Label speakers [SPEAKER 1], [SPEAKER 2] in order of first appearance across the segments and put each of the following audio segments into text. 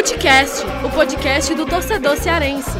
[SPEAKER 1] Futecast, o podcast do torcedor cearense.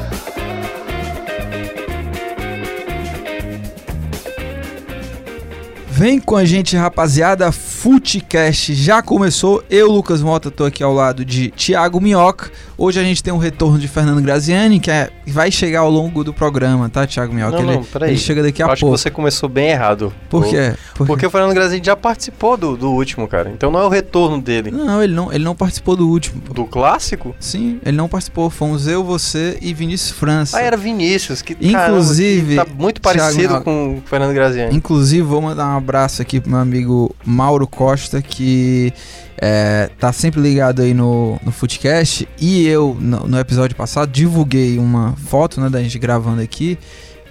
[SPEAKER 2] Vem com a gente, rapaziada. Futecast já começou. Eu, Lucas Mota, tô aqui ao lado de Thiago Minhoca. Hoje a gente tem um retorno de Fernando Graziani, que é, vai chegar ao longo do programa, tá, Thiago Minhoca?
[SPEAKER 3] Não,
[SPEAKER 2] ele,
[SPEAKER 3] não, peraí.
[SPEAKER 2] ele chega daqui a
[SPEAKER 3] Eu
[SPEAKER 2] pouco.
[SPEAKER 3] acho que você começou bem errado.
[SPEAKER 2] Por quê? Por quê?
[SPEAKER 3] Porque o Fernando Graziani já participou do, do último, cara. Então não é o retorno dele.
[SPEAKER 2] Não, ele não, ele não participou do último. pô.
[SPEAKER 3] Do clássico?
[SPEAKER 2] Sim, ele não participou. Fomos eu, você e Vinícius França.
[SPEAKER 3] Ah, era Vinícius, que
[SPEAKER 2] Inclusive,
[SPEAKER 3] caramba, que tá muito
[SPEAKER 2] Thiago
[SPEAKER 3] parecido
[SPEAKER 2] Minhoca.
[SPEAKER 3] com o Fernando Graziani.
[SPEAKER 2] Inclusive, vou mandar um abraço aqui pro meu amigo Mauro Costa, que é, tá sempre ligado aí no, no Footcast. E eu, no, no episódio passado, divulguei uma foto né, da gente gravando aqui.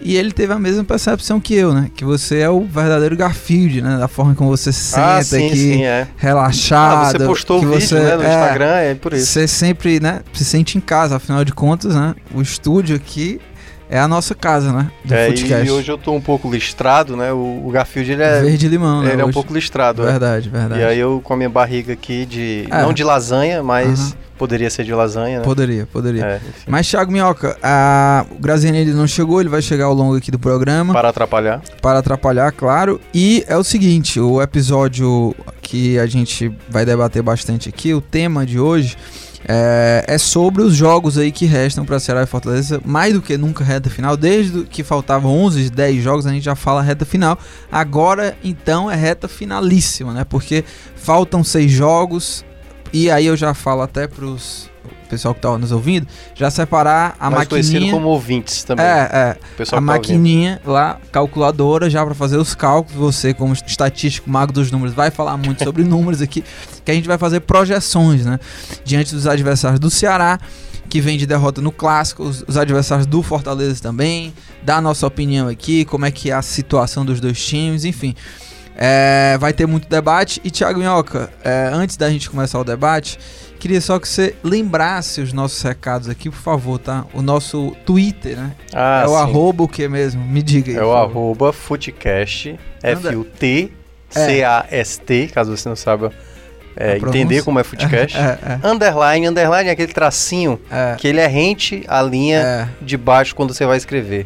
[SPEAKER 2] E ele teve a mesma percepção que eu, né? Que você é o verdadeiro Garfield, né? Da forma como você senta
[SPEAKER 3] ah, sim,
[SPEAKER 2] aqui,
[SPEAKER 3] sim, é.
[SPEAKER 2] relaxado.
[SPEAKER 3] Ah, você postou o vídeo,
[SPEAKER 2] você-
[SPEAKER 3] né, no
[SPEAKER 2] é,
[SPEAKER 3] Instagram, é por isso.
[SPEAKER 2] Você sempre, né? Se sente em casa, afinal de contas, né? O estúdio aqui é a nossa casa, né? Do
[SPEAKER 3] É,
[SPEAKER 2] Footcast.
[SPEAKER 3] e hoje eu tô um pouco listrado, né? O, o Garfield, ele é,
[SPEAKER 2] Verde limão, né?
[SPEAKER 3] ele é um
[SPEAKER 2] hoje.
[SPEAKER 3] pouco listrado. é.
[SPEAKER 2] Verdade, verdade.
[SPEAKER 3] E aí eu com a minha barriga aqui de...
[SPEAKER 2] É.
[SPEAKER 3] Não de lasanha, mas
[SPEAKER 2] Aham.
[SPEAKER 3] poderia ser de lasanha, né?
[SPEAKER 2] Poderia, poderia.
[SPEAKER 3] É.
[SPEAKER 2] Mas, Thiago Minhoca, a... o Graziani ele não chegou, ele vai chegar ao longo aqui do programa,
[SPEAKER 3] Para atrapalhar.
[SPEAKER 2] para atrapalhar, claro. E é o seguinte, o episódio que a gente vai debater bastante aqui, o tema de hoje, é, é sobre os jogos aí que restam para Ceará e Fortaleza, mais do que nunca reta final, desde que faltavam 11, 10 jogos, a gente já fala reta final. Agora, então, é reta finalíssima, né? Porque faltam seis jogos, e aí eu já falo até pros pessoal que tá nos ouvindo, já separar a
[SPEAKER 3] mais conhecido
[SPEAKER 2] maquininha...
[SPEAKER 3] como ouvintes também.
[SPEAKER 2] É, é a
[SPEAKER 3] tá ouvindo.
[SPEAKER 2] maquininha lá, calculadora, já para fazer os cálculos. Você, como estatístico, mago dos números, vai falar muito sobre números aqui, que a gente vai fazer projeções, né? Diante dos adversários do Ceará, que vem de derrota no clássico, os, os adversários do Fortaleza também, dar a nossa opinião aqui, como é que é a situação dos dois times, enfim. É, vai ter muito debate. E Thiago Minhoca, é, antes da gente começar o debate, queria só que você lembrasse os nossos recados aqui, por favor, tá? O nosso Twitter, né?
[SPEAKER 3] Ah,
[SPEAKER 2] é o
[SPEAKER 3] sim.
[SPEAKER 2] arroba o que mesmo? Me diga aí.
[SPEAKER 3] É o arroba Footcast,
[SPEAKER 2] Anda.
[SPEAKER 3] F-U-T-C-A-S-T, caso você não saiba é, entender como é Footcast.
[SPEAKER 2] É,
[SPEAKER 3] Underline, underline é aquele tracinho
[SPEAKER 2] é, é,
[SPEAKER 3] que ele é rente à linha
[SPEAKER 2] é.
[SPEAKER 3] de baixo quando você vai escrever.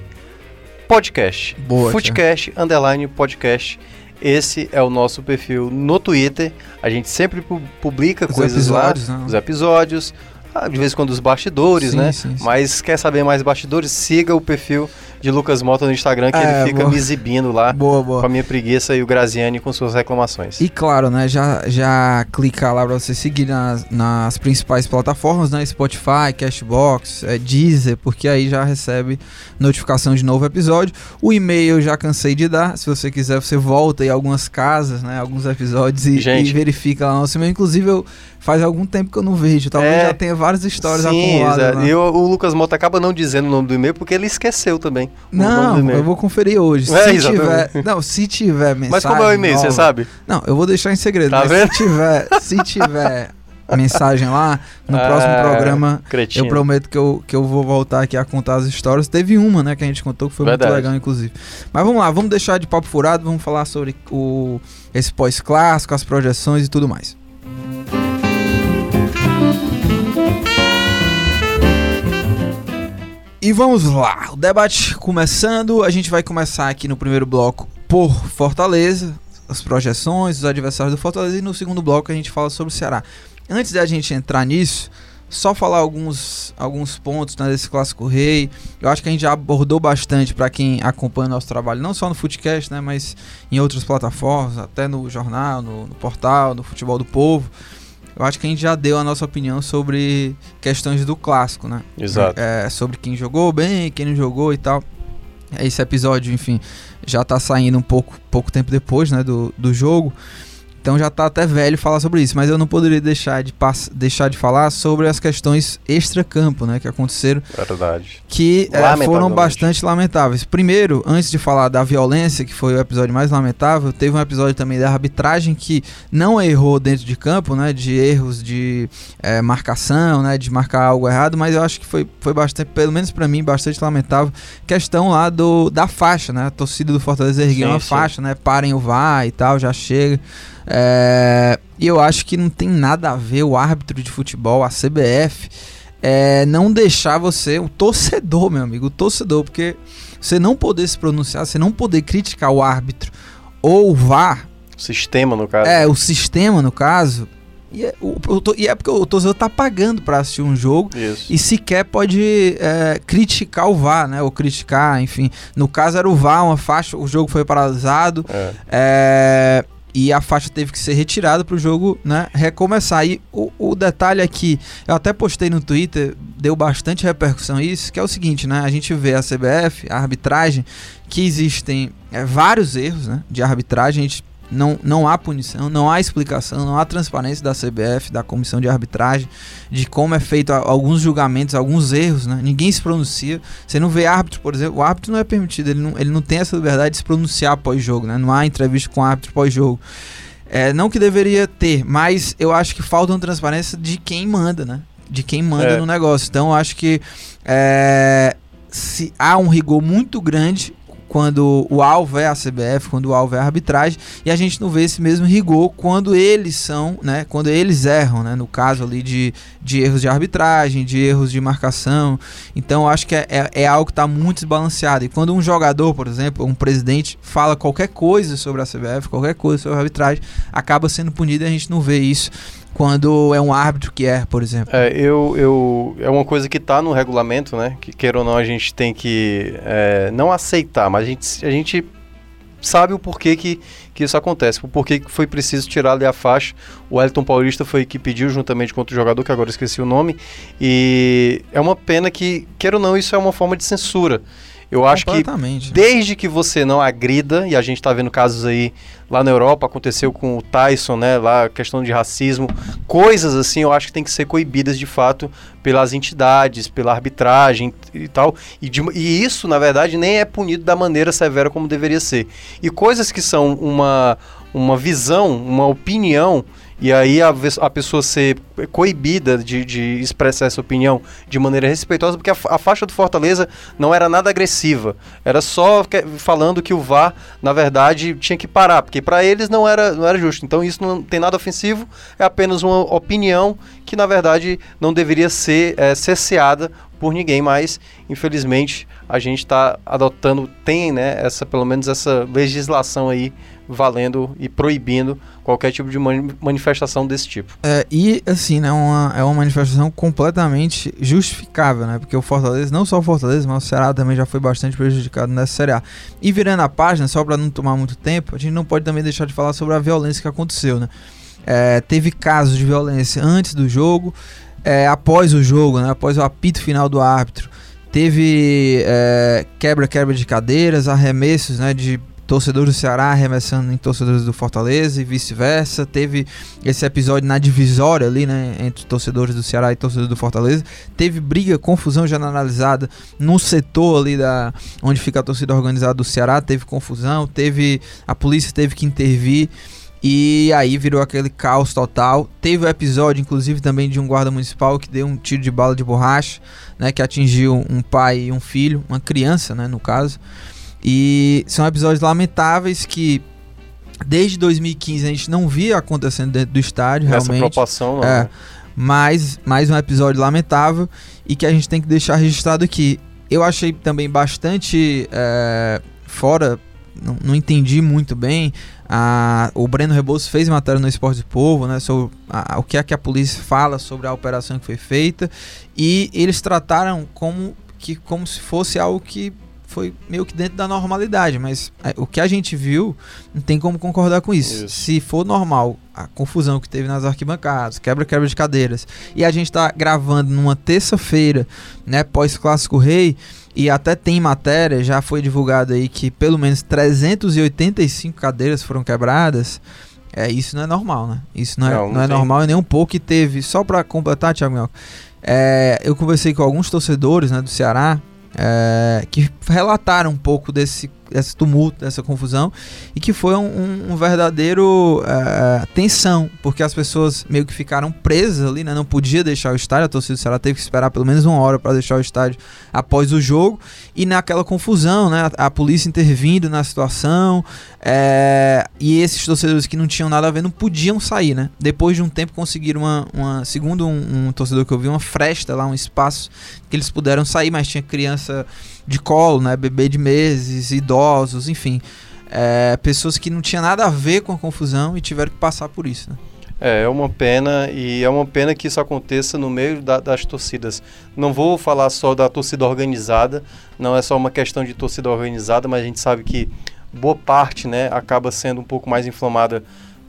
[SPEAKER 3] Podcast.
[SPEAKER 2] Boa,
[SPEAKER 3] Footcast, underline, podcast. Esse é o nosso perfil no Twitter. A gente sempre pu- publica
[SPEAKER 2] Os
[SPEAKER 3] coisas lá,
[SPEAKER 2] né?
[SPEAKER 3] os episódios, ah, de vez em quando os bastidores,
[SPEAKER 2] Sim,
[SPEAKER 3] né?
[SPEAKER 2] sim, sim.
[SPEAKER 3] Mas quer saber mais bastidores? Siga o perfil de Lucas Mota no Instagram, que
[SPEAKER 2] É,
[SPEAKER 3] ele fica
[SPEAKER 2] boa.
[SPEAKER 3] me exibindo lá
[SPEAKER 2] Boa,
[SPEAKER 3] com a
[SPEAKER 2] boa.
[SPEAKER 3] minha preguiça e o Graziani com suas reclamações.
[SPEAKER 2] E claro, né, já, já clicar lá pra você seguir nas, nas principais plataformas, né, Spotify, Cashbox, é, Deezer, porque aí já recebe notificação de novo episódio. O e-mail eu já cansei de dar, se você quiser você volta em algumas casas, né, alguns episódios e,
[SPEAKER 3] Gente.
[SPEAKER 2] e verifica lá no nosso e-mail. Inclusive eu, faz algum tempo que eu não vejo, talvez
[SPEAKER 3] É.
[SPEAKER 2] já tenha várias histórias
[SPEAKER 3] Sim,
[SPEAKER 2] acumuladas lá.
[SPEAKER 3] E o, o Lucas Mota acaba não dizendo o nome do e-mail porque ele esqueceu também.
[SPEAKER 2] Não, eu vou conferir hoje.
[SPEAKER 3] É,
[SPEAKER 2] se
[SPEAKER 3] exatamente.
[SPEAKER 2] tiver, não, se tiver mensagem.
[SPEAKER 3] Mas como é o e-mail, você sabe?
[SPEAKER 2] Não, eu vou deixar em segredo.
[SPEAKER 3] Tá
[SPEAKER 2] mas
[SPEAKER 3] vendo?
[SPEAKER 2] se tiver, se tiver mensagem lá, no
[SPEAKER 3] Ah,
[SPEAKER 2] próximo programa eu prometo que eu, que eu vou voltar aqui a contar as histórias. Teve uma, né, que a gente contou que foi
[SPEAKER 3] Verdade.
[SPEAKER 2] muito legal, inclusive. Mas vamos lá, vamos deixar de papo furado, vamos falar sobre o esse pós-clássico, as projeções e tudo mais. E vamos lá, o debate começando. A gente vai começar aqui no primeiro bloco por Fortaleza, as projeções, os adversários do Fortaleza, e no segundo bloco a gente fala sobre o Ceará. Antes da gente entrar nisso, só falar alguns, alguns pontos né, desse clássico rei. Eu acho que a gente já abordou bastante para quem acompanha o nosso trabalho, não só no Footcast, né, mas em outras plataformas, até no jornal, no, no portal, no Futebol do Povo. Eu acho que a gente já deu a nossa opinião sobre questões do clássico, né?
[SPEAKER 3] Exato.
[SPEAKER 2] É, sobre quem jogou bem, quem não jogou e tal. Esse episódio, enfim, já tá saindo um pouco, pouco tempo depois, né, do, do jogo. Então já tá até velho falar sobre isso, mas eu não poderia deixar de, deixar de falar sobre as questões extra-campo, né, que aconteceram,
[SPEAKER 3] Verdade.
[SPEAKER 2] que eh, foram bastante lamentáveis. Primeiro, antes de falar da violência, que foi o episódio mais lamentável, teve um episódio também da arbitragem que não errou dentro de campo, né, de erros de eh, marcação, né, de marcar algo errado, mas eu acho que foi, foi bastante, pelo menos pra mim, bastante lamentável. Questão lá do, da faixa, né, a torcida do Fortaleza ergueu uma
[SPEAKER 3] sim.
[SPEAKER 2] faixa, né, parem o VAR e tal, já chega. É, e eu acho que não tem nada a ver o árbitro de futebol, a CBF, é, não deixar você, o torcedor, meu amigo, o torcedor, porque você não poder se pronunciar, você não poder criticar o árbitro ou o VAR.
[SPEAKER 3] O sistema, no caso.
[SPEAKER 2] É, o sistema, no caso. E é, o, o, e é porque o torcedor tá pagando para assistir um jogo
[SPEAKER 3] Isso.
[SPEAKER 2] e sequer pode é, criticar o VAR, né? Ou criticar, enfim. No caso era o VAR, uma faixa, o jogo foi paralisado.
[SPEAKER 3] É.
[SPEAKER 2] É, e a faixa teve que ser retirada para o jogo né, recomeçar. E o, o, detalhe aqui, eu até postei no Twitter, deu bastante repercussão isso, que é o seguinte, né? A gente vê a CBF, a arbitragem, que existem é, vários erros né, de arbitragem, a gente não, não há punição, não há explicação, não há transparência da CBF, da comissão de arbitragem, de como é feito alguns julgamentos, alguns erros, né? Ninguém se pronuncia. Você não vê árbitro, por exemplo, o árbitro não é permitido, ele não, ele não tem essa liberdade de se pronunciar pós-jogo, né? Não há entrevista com o árbitro pós-jogo. É, não que deveria ter, mas eu acho que falta uma transparência de quem manda, né? De quem manda é. no negócio. Então eu acho que é, se há um rigor muito grande quando o alvo é a CBF, quando o alvo é a arbitragem, e a gente não vê esse mesmo rigor quando eles são, né, quando eles erram, né, no caso ali de, de erros de arbitragem, de erros de marcação. Então, acho que é, é, é algo que está muito desbalanceado. E quando um jogador, por exemplo, um presidente, fala qualquer coisa sobre a CBF, qualquer coisa sobre a arbitragem, acaba sendo punido e a gente não vê isso quando é um árbitro que é, por exemplo.
[SPEAKER 3] É, eu, eu, é uma coisa que está no regulamento, né? Que queira ou não, a gente tem que é, não aceitar, mas a gente, a gente sabe o porquê que, que isso acontece, o porquê que foi preciso tirar ali a faixa. O Elton Paulista foi que pediu juntamente com outro jogador, que agora esqueci o nome, e é uma pena que, queira ou não, isso é uma forma de censura. Eu acho que desde que você não agrida, e a gente está vendo casos aí lá na Europa, aconteceu com o Tyson, né, lá questão de racismo, coisas assim, eu acho que tem que ser coibidas de fato pelas entidades, pela arbitragem e tal. E, de, e isso, na verdade, nem é punido da maneira severa como deveria ser. E coisas que são uma, uma visão, uma opinião e aí a, a pessoa ser coibida de, de, expressar essa opinião de maneira respeitosa, porque a, a, faixa do Fortaleza não era nada agressiva, era só que, falando que o VAR, na verdade, tinha que parar, porque para eles não era, não era justo. Então isso não tem nada ofensivo, é apenas uma opinião que, na verdade, não deveria ser é, por ninguém, mas infelizmente a gente está adotando, tem né, essa, pelo menos essa legislação aí valendo e proibindo qualquer tipo de manifestação desse tipo.
[SPEAKER 2] É, e assim, né, uma, é uma manifestação completamente justificável, né? Porque o Fortaleza, não só o Fortaleza, mas o Ceará também já foi bastante prejudicado nessa Série A. E virando a página, só para não tomar muito tempo, a gente não pode também deixar de falar sobre a violência que aconteceu, né? É, teve casos de violência antes do jogo, é, após o jogo, né? Após o apito final do árbitro. Teve quebra-quebra é, de cadeiras, arremessos né, de torcedores do Ceará arremessando em torcedores do Fortaleza e vice-versa. Teve esse episódio na divisória ali, né, entre torcedores do Ceará e torcedores do Fortaleza. Teve briga, confusão generalizada no setor ali da onde fica a torcida organizada do Ceará, teve confusão, teve a polícia teve que intervir. E aí virou aquele caos total. Teve o episódio, inclusive, também de um guarda municipal que deu um tiro de bala de borracha, né? Que atingiu um pai e um filho, uma criança, né? No caso. E são episódios lamentáveis que desde 2015 a gente não via acontecendo dentro do estádio,
[SPEAKER 3] Nessa
[SPEAKER 2] realmente.
[SPEAKER 3] proporção, não.
[SPEAKER 2] É, mas mais um episódio lamentável e que a gente tem que deixar registrado aqui. Eu achei também bastante é, fora, não, não, entendi muito bem. A, o Breno Rebouças fez matéria no Esporte do Povo, né, sobre a, o que é que a polícia fala sobre a operação que foi feita e eles trataram como que como se fosse algo que foi meio que dentro da normalidade, mas é, o que a gente viu não tem como concordar com isso. isso. Se for normal a confusão que teve nas arquibancadas, quebra-quebra de cadeiras, e a gente está gravando numa terça-feira, né, pós-clássico rei, e até tem matéria, já foi divulgado aí que pelo menos 385 cadeiras foram quebradas. É, isso não é normal, né? Isso não é, não, não, não é normal e nem um pouco que teve. Só para completar, Thiago é, eu conversei com alguns torcedores né, do Ceará é, que relataram um pouco desse, esse tumulto, dessa confusão, e que foi um, um verdadeiro uh, tensão, porque as pessoas meio que ficaram presas ali, né? Não podia deixar o estádio, a torcida do Ceará teve que esperar pelo menos uma hora para deixar o estádio após o jogo, e naquela confusão, né? A, a polícia intervindo na situação, é, e esses torcedores que não tinham nada a ver não podiam sair, né? Depois de um tempo conseguiram uma, uma segundo um, um torcedor que eu vi, uma fresta lá, um espaço que eles puderam sair, mas tinha criança de colo, né? Bebê de meses, idosos, enfim. É, pessoas que não tinha nada a ver com a confusão e tiveram que passar por isso, né?
[SPEAKER 3] É, é uma pena e é uma pena que isso aconteça no meio da, das torcidas. Não vou falar só da torcida organizada, não é só uma questão de torcida organizada, mas a gente sabe que boa parte né, acaba sendo um pouco mais inflamada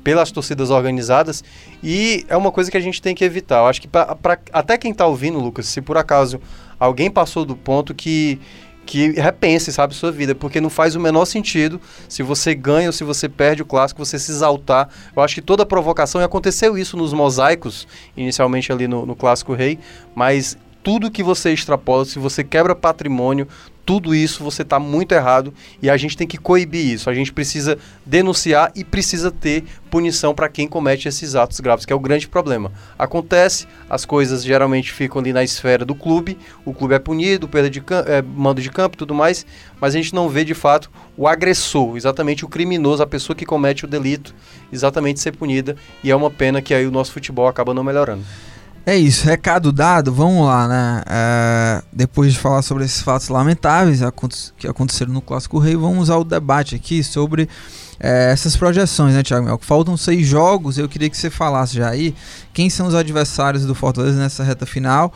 [SPEAKER 3] pelas torcidas organizadas e é uma coisa que a gente tem que evitar. Eu acho que pra, pra até quem está ouvindo, Lucas, se por acaso alguém passou do ponto que que repense, sabe, sua vida, porque não faz o menor sentido se você ganha ou se você perde o clássico, você se exaltar. Eu acho que toda provocação, e aconteceu isso nos mosaicos, inicialmente ali no, no Clássico Rei, mas tudo que você extrapola, se você quebra patrimônio, tudo isso você está muito errado e a gente tem que coibir isso. A gente precisa denunciar e precisa ter punição para quem comete esses atos graves, que é o grande problema. Acontece, as coisas geralmente ficam ali na esfera do clube, o clube é punido, perda de é, mando de campo e tudo mais, mas a gente não vê de fato o agressor, exatamente o criminoso, a pessoa que comete o delito, exatamente ser punida e é uma pena que aí o nosso futebol acaba não melhorando.
[SPEAKER 2] É isso, recado dado, vamos lá, né? É, depois de falar sobre esses fatos lamentáveis que aconteceram no Clássico Rei, vamos ao debate aqui sobre é, essas projeções, né, Thiago? Faltam seis jogos, eu queria que você falasse já aí quem são os adversários do Fortaleza nessa reta final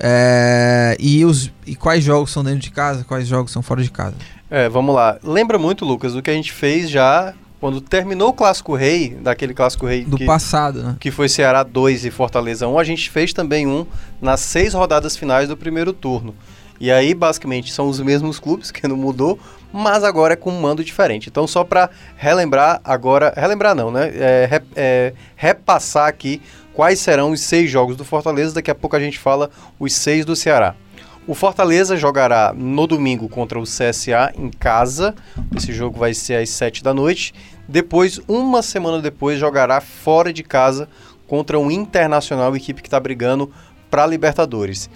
[SPEAKER 2] é, e, os, e quais jogos são dentro de casa, quais jogos são fora de casa.
[SPEAKER 3] É, vamos lá. Lembra muito, Lucas, do que a gente fez já quando terminou o Clássico Rei, daquele Clássico Rei
[SPEAKER 2] do
[SPEAKER 3] que,
[SPEAKER 2] passado, né?
[SPEAKER 3] Que foi Ceará 2 e Fortaleza 1, a gente fez também um nas seis rodadas finais do primeiro turno. E aí, basicamente, são os mesmos clubes, que não mudou, mas agora é com um mando diferente. Então, só para relembrar agora, relembrar não, né? É, é, repassar aqui quais serão os seis jogos do Fortaleza. Daqui a pouco a gente fala os seis do Ceará. O Fortaleza jogará no domingo contra o CSA em casa. Esse jogo vai ser às 7 da noite. Depois, uma semana depois, jogará fora de casa contra o Internacional, equipe que está brigando para Libertadores.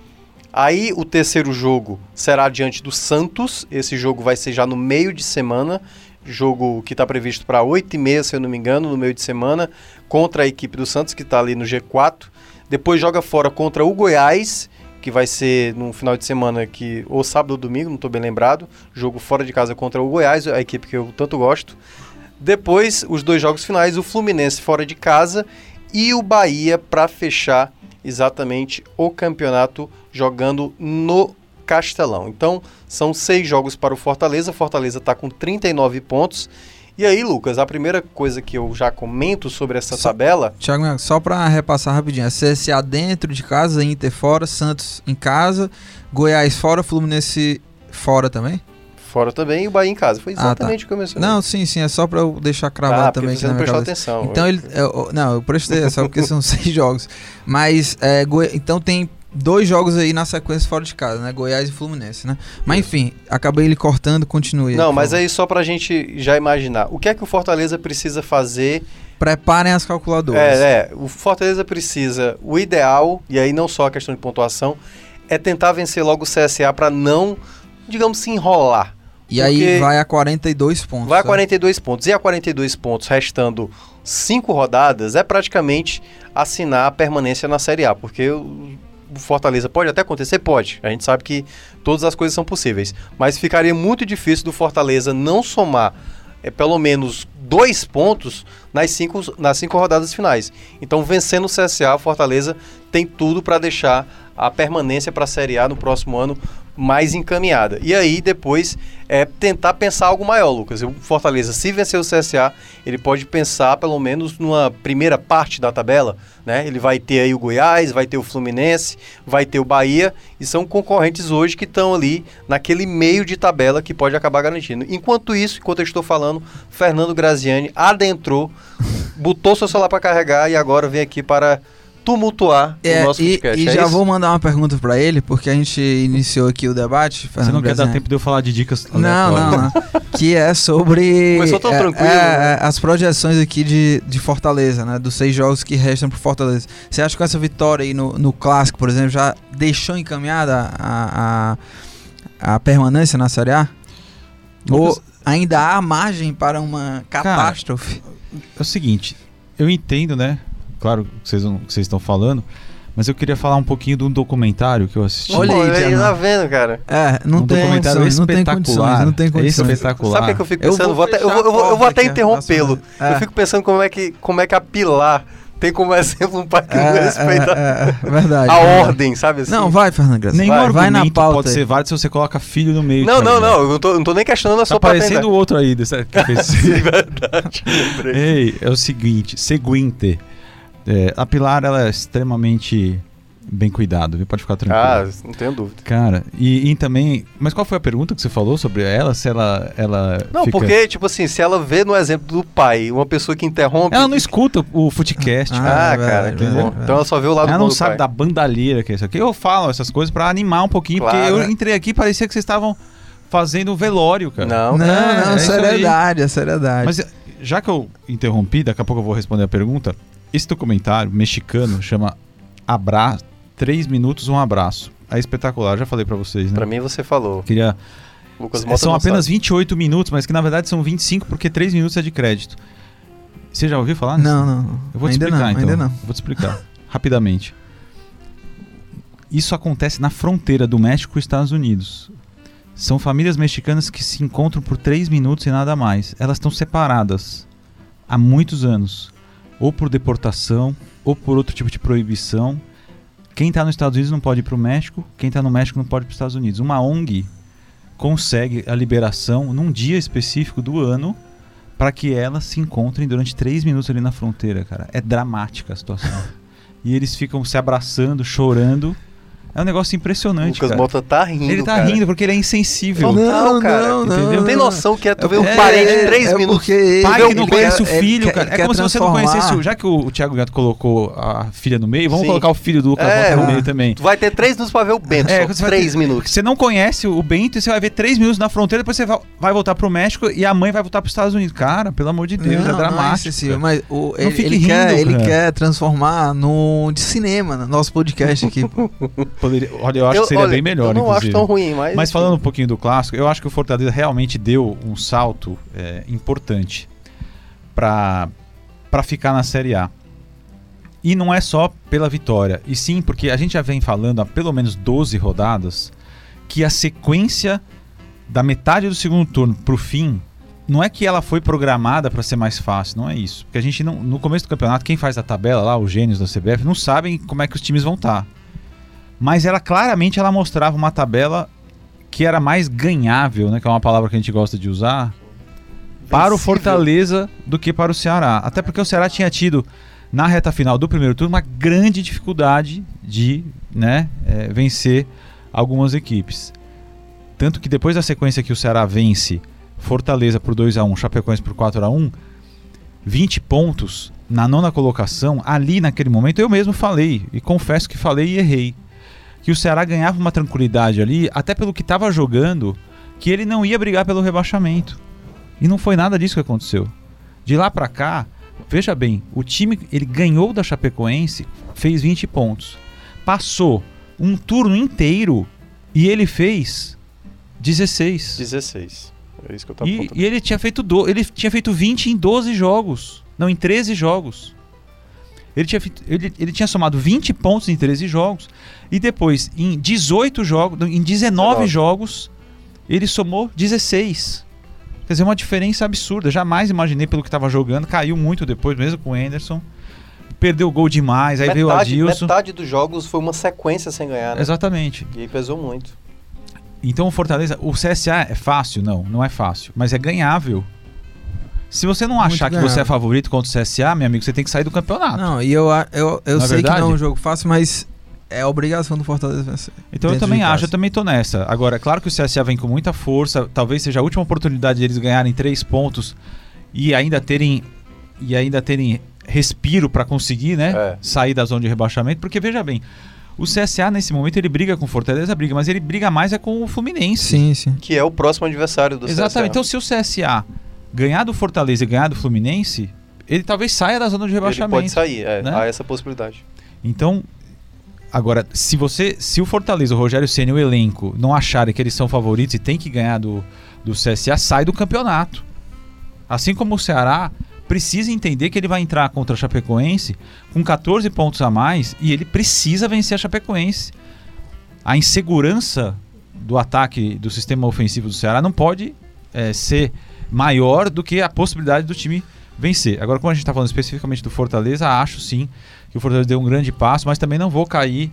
[SPEAKER 3] Aí o terceiro jogo será diante do Santos. Esse jogo vai ser já no meio de semana. Jogo que está previsto para 8h30, se eu não me engano, no meio de semana, contra a equipe do Santos, que está ali no G4. Depois joga fora contra o Goiás que vai ser no final de semana que ou sábado ou domingo, não estou bem lembrado, jogo fora de casa contra o Goiás, a equipe que eu tanto gosto. Depois, os dois jogos finais, o Fluminense fora de casa e o Bahia para fechar exatamente o campeonato jogando no Castelão. Então, são seis jogos para o Fortaleza. Fortaleza está com 39 pontos e aí, Lucas, a primeira coisa que eu já comento sobre essa só, tabela.
[SPEAKER 2] Thiago, só para repassar rapidinho: é CSA dentro de casa, Inter fora, Santos em casa, Goiás fora, Fluminense fora também?
[SPEAKER 3] Fora também e o Bahia em casa. Foi exatamente ah, tá. o que eu mencionei.
[SPEAKER 2] Não, sim, sim, é só para eu deixar cravado ah, também.
[SPEAKER 3] Você não prestou atenção.
[SPEAKER 2] Então ele. Eu, não, eu prestei, é só porque são seis jogos. Mas, é, Goi... então tem dois jogos aí na sequência fora de casa, né? Goiás e Fluminense, né? Mas enfim, acabei ele cortando, continue.
[SPEAKER 3] Não, mas aí só pra gente já imaginar. O que é que o Fortaleza precisa fazer?
[SPEAKER 2] Preparem as calculadoras.
[SPEAKER 3] É, é. O Fortaleza precisa, o ideal, e aí não só a questão de pontuação, é tentar vencer logo o CSA para não, digamos, se enrolar.
[SPEAKER 2] E aí vai a 42 pontos.
[SPEAKER 3] Vai a 42 pontos. E a 42 pontos, restando cinco rodadas, é praticamente assinar a permanência na Série A, porque o Fortaleza pode até acontecer? Pode. A gente sabe que todas as coisas são possíveis. Mas ficaria muito difícil do Fortaleza não somar é, pelo menos dois pontos nas cinco, nas cinco rodadas finais. Então, vencendo o CSA, o Fortaleza tem tudo para deixar a permanência para a Série A no próximo ano mais encaminhada. E aí, depois, é tentar pensar algo maior, Lucas. O Fortaleza, se vencer o CSA, ele pode pensar pelo menos numa primeira parte da tabela, né? Ele vai ter aí o Goiás, vai ter o Fluminense, vai ter o Bahia, e são concorrentes hoje que estão ali naquele meio de tabela que pode acabar garantindo. Enquanto isso, enquanto eu estou falando, Fernando Graziani adentrou, botou seu celular para carregar e agora vem aqui para tumultuar
[SPEAKER 2] É,
[SPEAKER 3] o nosso
[SPEAKER 2] e,
[SPEAKER 3] podcast.
[SPEAKER 2] e
[SPEAKER 3] é
[SPEAKER 2] já
[SPEAKER 3] isso?
[SPEAKER 2] vou mandar uma pergunta pra ele, porque a gente iniciou aqui o debate.
[SPEAKER 4] Você
[SPEAKER 2] Fernando
[SPEAKER 4] não quer dar tempo de eu falar de dicas
[SPEAKER 2] Não, não, não. Que é sobre.
[SPEAKER 3] Começou tão
[SPEAKER 2] é,
[SPEAKER 3] tranquilo,
[SPEAKER 2] é,
[SPEAKER 3] né?
[SPEAKER 2] as projeções aqui de, de Fortaleza, né? Dos seis jogos que restam pro Fortaleza. Você acha que essa vitória aí no, no clássico, por exemplo, já deixou encaminhada a, a, a permanência na Série A?
[SPEAKER 4] Lucas-
[SPEAKER 2] Ou ainda há margem para uma catástrofe?
[SPEAKER 4] É o seguinte, eu entendo, né? Claro que vocês, não- que vocês estão falando, mas eu queria falar um pouquinho de um documentário que eu assisti.
[SPEAKER 2] Olha aí,
[SPEAKER 3] ele
[SPEAKER 2] Diana.
[SPEAKER 3] tá vendo, cara?
[SPEAKER 2] É, não
[SPEAKER 4] um
[SPEAKER 2] tem
[SPEAKER 4] documentário
[SPEAKER 2] condições, não tem
[SPEAKER 4] espetacular.
[SPEAKER 2] não tem condições.
[SPEAKER 4] Espetacular.
[SPEAKER 3] Sabe o que, é eu fico
[SPEAKER 2] Eu
[SPEAKER 3] pensando?
[SPEAKER 2] vou
[SPEAKER 3] Vou até- eu, vou, eu vou- eu vou até interrompê-lo.
[SPEAKER 2] É.
[SPEAKER 3] Eu fico pensando como é que, como é que a Pilar tem como exemplo um pai que não
[SPEAKER 2] É,
[SPEAKER 3] respeita
[SPEAKER 2] é, é, é, verdade.
[SPEAKER 3] a
[SPEAKER 2] verdade.
[SPEAKER 3] ordem, sabe assim?
[SPEAKER 2] Não, vai, Fernando Graça.
[SPEAKER 4] Nenhum
[SPEAKER 2] vai, vai na pauta.
[SPEAKER 4] pode
[SPEAKER 2] aí.
[SPEAKER 4] ser válido se você coloca filho no meio.
[SPEAKER 3] não, não,
[SPEAKER 4] Thiago.
[SPEAKER 3] não, eu não tô, não tô nem questionando a
[SPEAKER 4] Tá
[SPEAKER 3] sua
[SPEAKER 4] parecendo o outro aí. Que fez-
[SPEAKER 3] verdade, lembrei.
[SPEAKER 4] Ei, é o seguinte, seguinte. É, a Pilar, ela é extremamente bem cuidado, viu? Pode ficar tranquilo.
[SPEAKER 3] Ah, não tenho dúvida.
[SPEAKER 4] Cara, e, e também. Mas qual foi a pergunta que você falou sobre ela? Se ela. ela
[SPEAKER 3] Não,
[SPEAKER 4] fica-
[SPEAKER 3] porque, tipo assim, se ela vê no exemplo do pai uma pessoa que interrompe.
[SPEAKER 4] Ela não escuta o Footcast.
[SPEAKER 2] Ah,
[SPEAKER 4] cara.
[SPEAKER 3] Ah,
[SPEAKER 2] é
[SPEAKER 3] cara,
[SPEAKER 2] verdade,
[SPEAKER 3] que
[SPEAKER 2] é
[SPEAKER 3] bom. Então ela só vê o lado
[SPEAKER 4] Ela não sabe
[SPEAKER 3] pai.
[SPEAKER 4] da bandalheira que é isso aqui. Eu falo essas coisas pra animar um pouquinho, porque
[SPEAKER 3] Claro.
[SPEAKER 4] eu entrei aqui e parecia que vocês estavam fazendo um velório, cara.
[SPEAKER 3] Não,
[SPEAKER 2] Não,
[SPEAKER 4] É,
[SPEAKER 2] não,
[SPEAKER 4] é isso aí.
[SPEAKER 2] seriedade, é seriedade.
[SPEAKER 4] Mas eh, já que eu interrompi, daqui a pouco eu vou responder a pergunta. Esse documentário mexicano chama Abra... Três minutos, um abraço. É espetacular, já falei pra vocês, né?
[SPEAKER 3] pra mim você falou.
[SPEAKER 4] Queria...
[SPEAKER 3] Lucas
[SPEAKER 4] É,
[SPEAKER 3] Mota
[SPEAKER 4] são apenas
[SPEAKER 3] sabe.
[SPEAKER 4] 28 minutos, mas que na verdade são 25 porque 3 minutos é de crédito. Você já ouviu falar nisso?
[SPEAKER 2] não, não, não.
[SPEAKER 4] Eu vou te explicar
[SPEAKER 2] não,
[SPEAKER 4] então.
[SPEAKER 2] ainda não.
[SPEAKER 4] Vou te explicar rapidamente. Isso acontece na fronteira do México com os Estados Unidos. São famílias mexicanas que se encontram por 3 minutos e nada mais. Elas estão separadas há muitos anos, ou por deportação, ou por outro tipo de proibição. Quem está nos Estados Unidos não pode ir para o México, quem está no México não pode ir para os Estados Unidos. Uma ONG consegue a liberação num dia específico do ano para que elas se encontrem durante três minutos ali na fronteira, cara. É dramática a situação. e eles ficam se abraçando, chorando. É um negócio impressionante,
[SPEAKER 3] Lucas
[SPEAKER 4] cara.
[SPEAKER 3] Mota tá rindo.
[SPEAKER 4] ele tá
[SPEAKER 3] cara.
[SPEAKER 4] rindo porque ele é insensível.
[SPEAKER 3] Total,
[SPEAKER 2] não,
[SPEAKER 3] cara.
[SPEAKER 2] não, não?
[SPEAKER 3] Tem noção que é tu vê um
[SPEAKER 4] É,
[SPEAKER 3] parente de três
[SPEAKER 2] é
[SPEAKER 3] minutos.
[SPEAKER 2] porque ele-
[SPEAKER 4] Pai que não conhece o filho,
[SPEAKER 2] ele
[SPEAKER 4] cara.
[SPEAKER 2] quer-
[SPEAKER 4] É como se você não conhecesse o. Já que o, o Thiago Gato colocou a filha no meio, vamos
[SPEAKER 3] Sim.
[SPEAKER 4] colocar o filho do Lucas
[SPEAKER 3] É,
[SPEAKER 4] Mota no meio também.
[SPEAKER 3] Tu vai ter três minutos pra ver o Bento.
[SPEAKER 4] É,
[SPEAKER 3] três
[SPEAKER 4] ter-
[SPEAKER 3] minutos.
[SPEAKER 4] Você não conhece o Bento e você vai ver três minutos na fronteira, depois você vai, vai voltar pro México e a mãe vai voltar pros Estados Unidos. Cara, pelo amor de Deus,
[SPEAKER 2] não,
[SPEAKER 4] é dramático.
[SPEAKER 2] Não, é excessivo, mas o, ele,
[SPEAKER 4] fique
[SPEAKER 2] ele
[SPEAKER 4] rindo,
[SPEAKER 2] quer, ele quer transformar no de cinema, no nosso podcast aqui.
[SPEAKER 4] Poderia- olha, eu acho que seria
[SPEAKER 3] olha,
[SPEAKER 4] bem melhor,
[SPEAKER 3] Eu não
[SPEAKER 4] inclusive.
[SPEAKER 3] acho tão ruim, mas.
[SPEAKER 4] Mas falando um pouquinho do clássico, eu acho que o Fortaleza realmente deu um salto é, importante para para ficar na Série A. E não é só pela vitória, e sim porque a gente já vem falando há pelo menos 12 rodadas que a sequência da metade do segundo turno pro fim não é que ela foi programada para ser mais fácil, não é isso. Porque a gente não, no começo do campeonato, quem faz a tabela lá, os gênios da CBF, não sabem como é que os times vão estar. Mas ela claramente ela mostrava uma tabela que era mais ganhável, né, que é uma palavra que a gente gosta de usar, para o
[SPEAKER 3] Vencível.
[SPEAKER 4] Fortaleza do que para o Ceará. Até porque o Ceará tinha tido na reta final do primeiro turno uma grande dificuldade de né, eh, vencer algumas equipes. Tanto que depois da sequência que o Ceará vence Fortaleza por 2 a 1 Chapecoense por 4 a 1 20 pontos na nona colocação, ali naquele momento eu mesmo falei, e confesso que falei e errei, que o Ceará ganhava uma tranquilidade ali, até pelo que estava jogando, que ele não ia brigar pelo rebaixamento. E não foi nada disso que aconteceu. De lá pra cá, veja bem, o time ele ganhou da Chapecoense, fez 20 pontos. Passou um turno inteiro e ele fez 16.
[SPEAKER 3] 16. É isso que eu tava
[SPEAKER 4] E, e ele tinha feito do, ele tinha feito 20 em 12 jogos. Não, em 13 jogos. Ele tinha, ele, ele tinha somado 20 pontos em 13 jogos. E depois, em 18 jogos, em 19
[SPEAKER 3] 19.
[SPEAKER 4] jogos, ele somou 16. Quer dizer, uma diferença absurda. Jamais imaginei pelo que estava jogando. Caiu muito depois, mesmo com o Anderson. Perdeu o gol demais. Aí veio o
[SPEAKER 3] metade,
[SPEAKER 4] Adilson.
[SPEAKER 3] metade dos jogos foi uma sequência sem ganhar, né?
[SPEAKER 4] Exatamente.
[SPEAKER 3] E aí pesou muito.
[SPEAKER 4] Então o Fortaleza, o CSA é fácil? Não, não é fácil, mas é ganhável. Se você não achar que você é favorito contra o CSA, meu amigo, você tem que sair do campeonato.
[SPEAKER 2] Não, e eu, eu, eu
[SPEAKER 4] Não é
[SPEAKER 2] sei que não é um jogo fácil, mas é a obrigação do Fortaleza vencer.
[SPEAKER 4] então eu também acho, eu também tô nessa. Agora, é claro que o CSA vem com muita força, talvez seja a última oportunidade deles ganharem três pontos e ainda terem e ainda terem respiro para conseguir, né,
[SPEAKER 3] É.
[SPEAKER 4] sair da zona de rebaixamento, porque veja bem, o CSA nesse momento ele briga com o Fortaleza, briga, mas ele briga mais é com o Fluminense.
[SPEAKER 2] Sim, sim.
[SPEAKER 3] Que é o próximo adversário do
[SPEAKER 4] Exatamente. Então,
[SPEAKER 3] CSA.
[SPEAKER 4] se o CSA ganhar do Fortaleza e ganhar do Fluminense, ele talvez saia da zona de
[SPEAKER 3] Ele
[SPEAKER 4] rebaixamento.
[SPEAKER 3] pode sair, é,
[SPEAKER 4] né?
[SPEAKER 3] há essa possibilidade.
[SPEAKER 4] Então, agora, se você, se o Fortaleza, o Rogério Ceni, o elenco não acharem que eles são favoritos e tem que ganhar do, do CSA, sai do campeonato. Assim como o Ceará precisa entender que ele vai entrar contra a Chapecoense com 14 pontos a mais e ele precisa vencer a Chapecoense. A insegurança do ataque do sistema ofensivo do Ceará não pode eh, ser maior do que a possibilidade do time vencer. Agora, como a gente está falando especificamente do Fortaleza, acho sim que o Fortaleza deu um grande passo, mas também não vou cair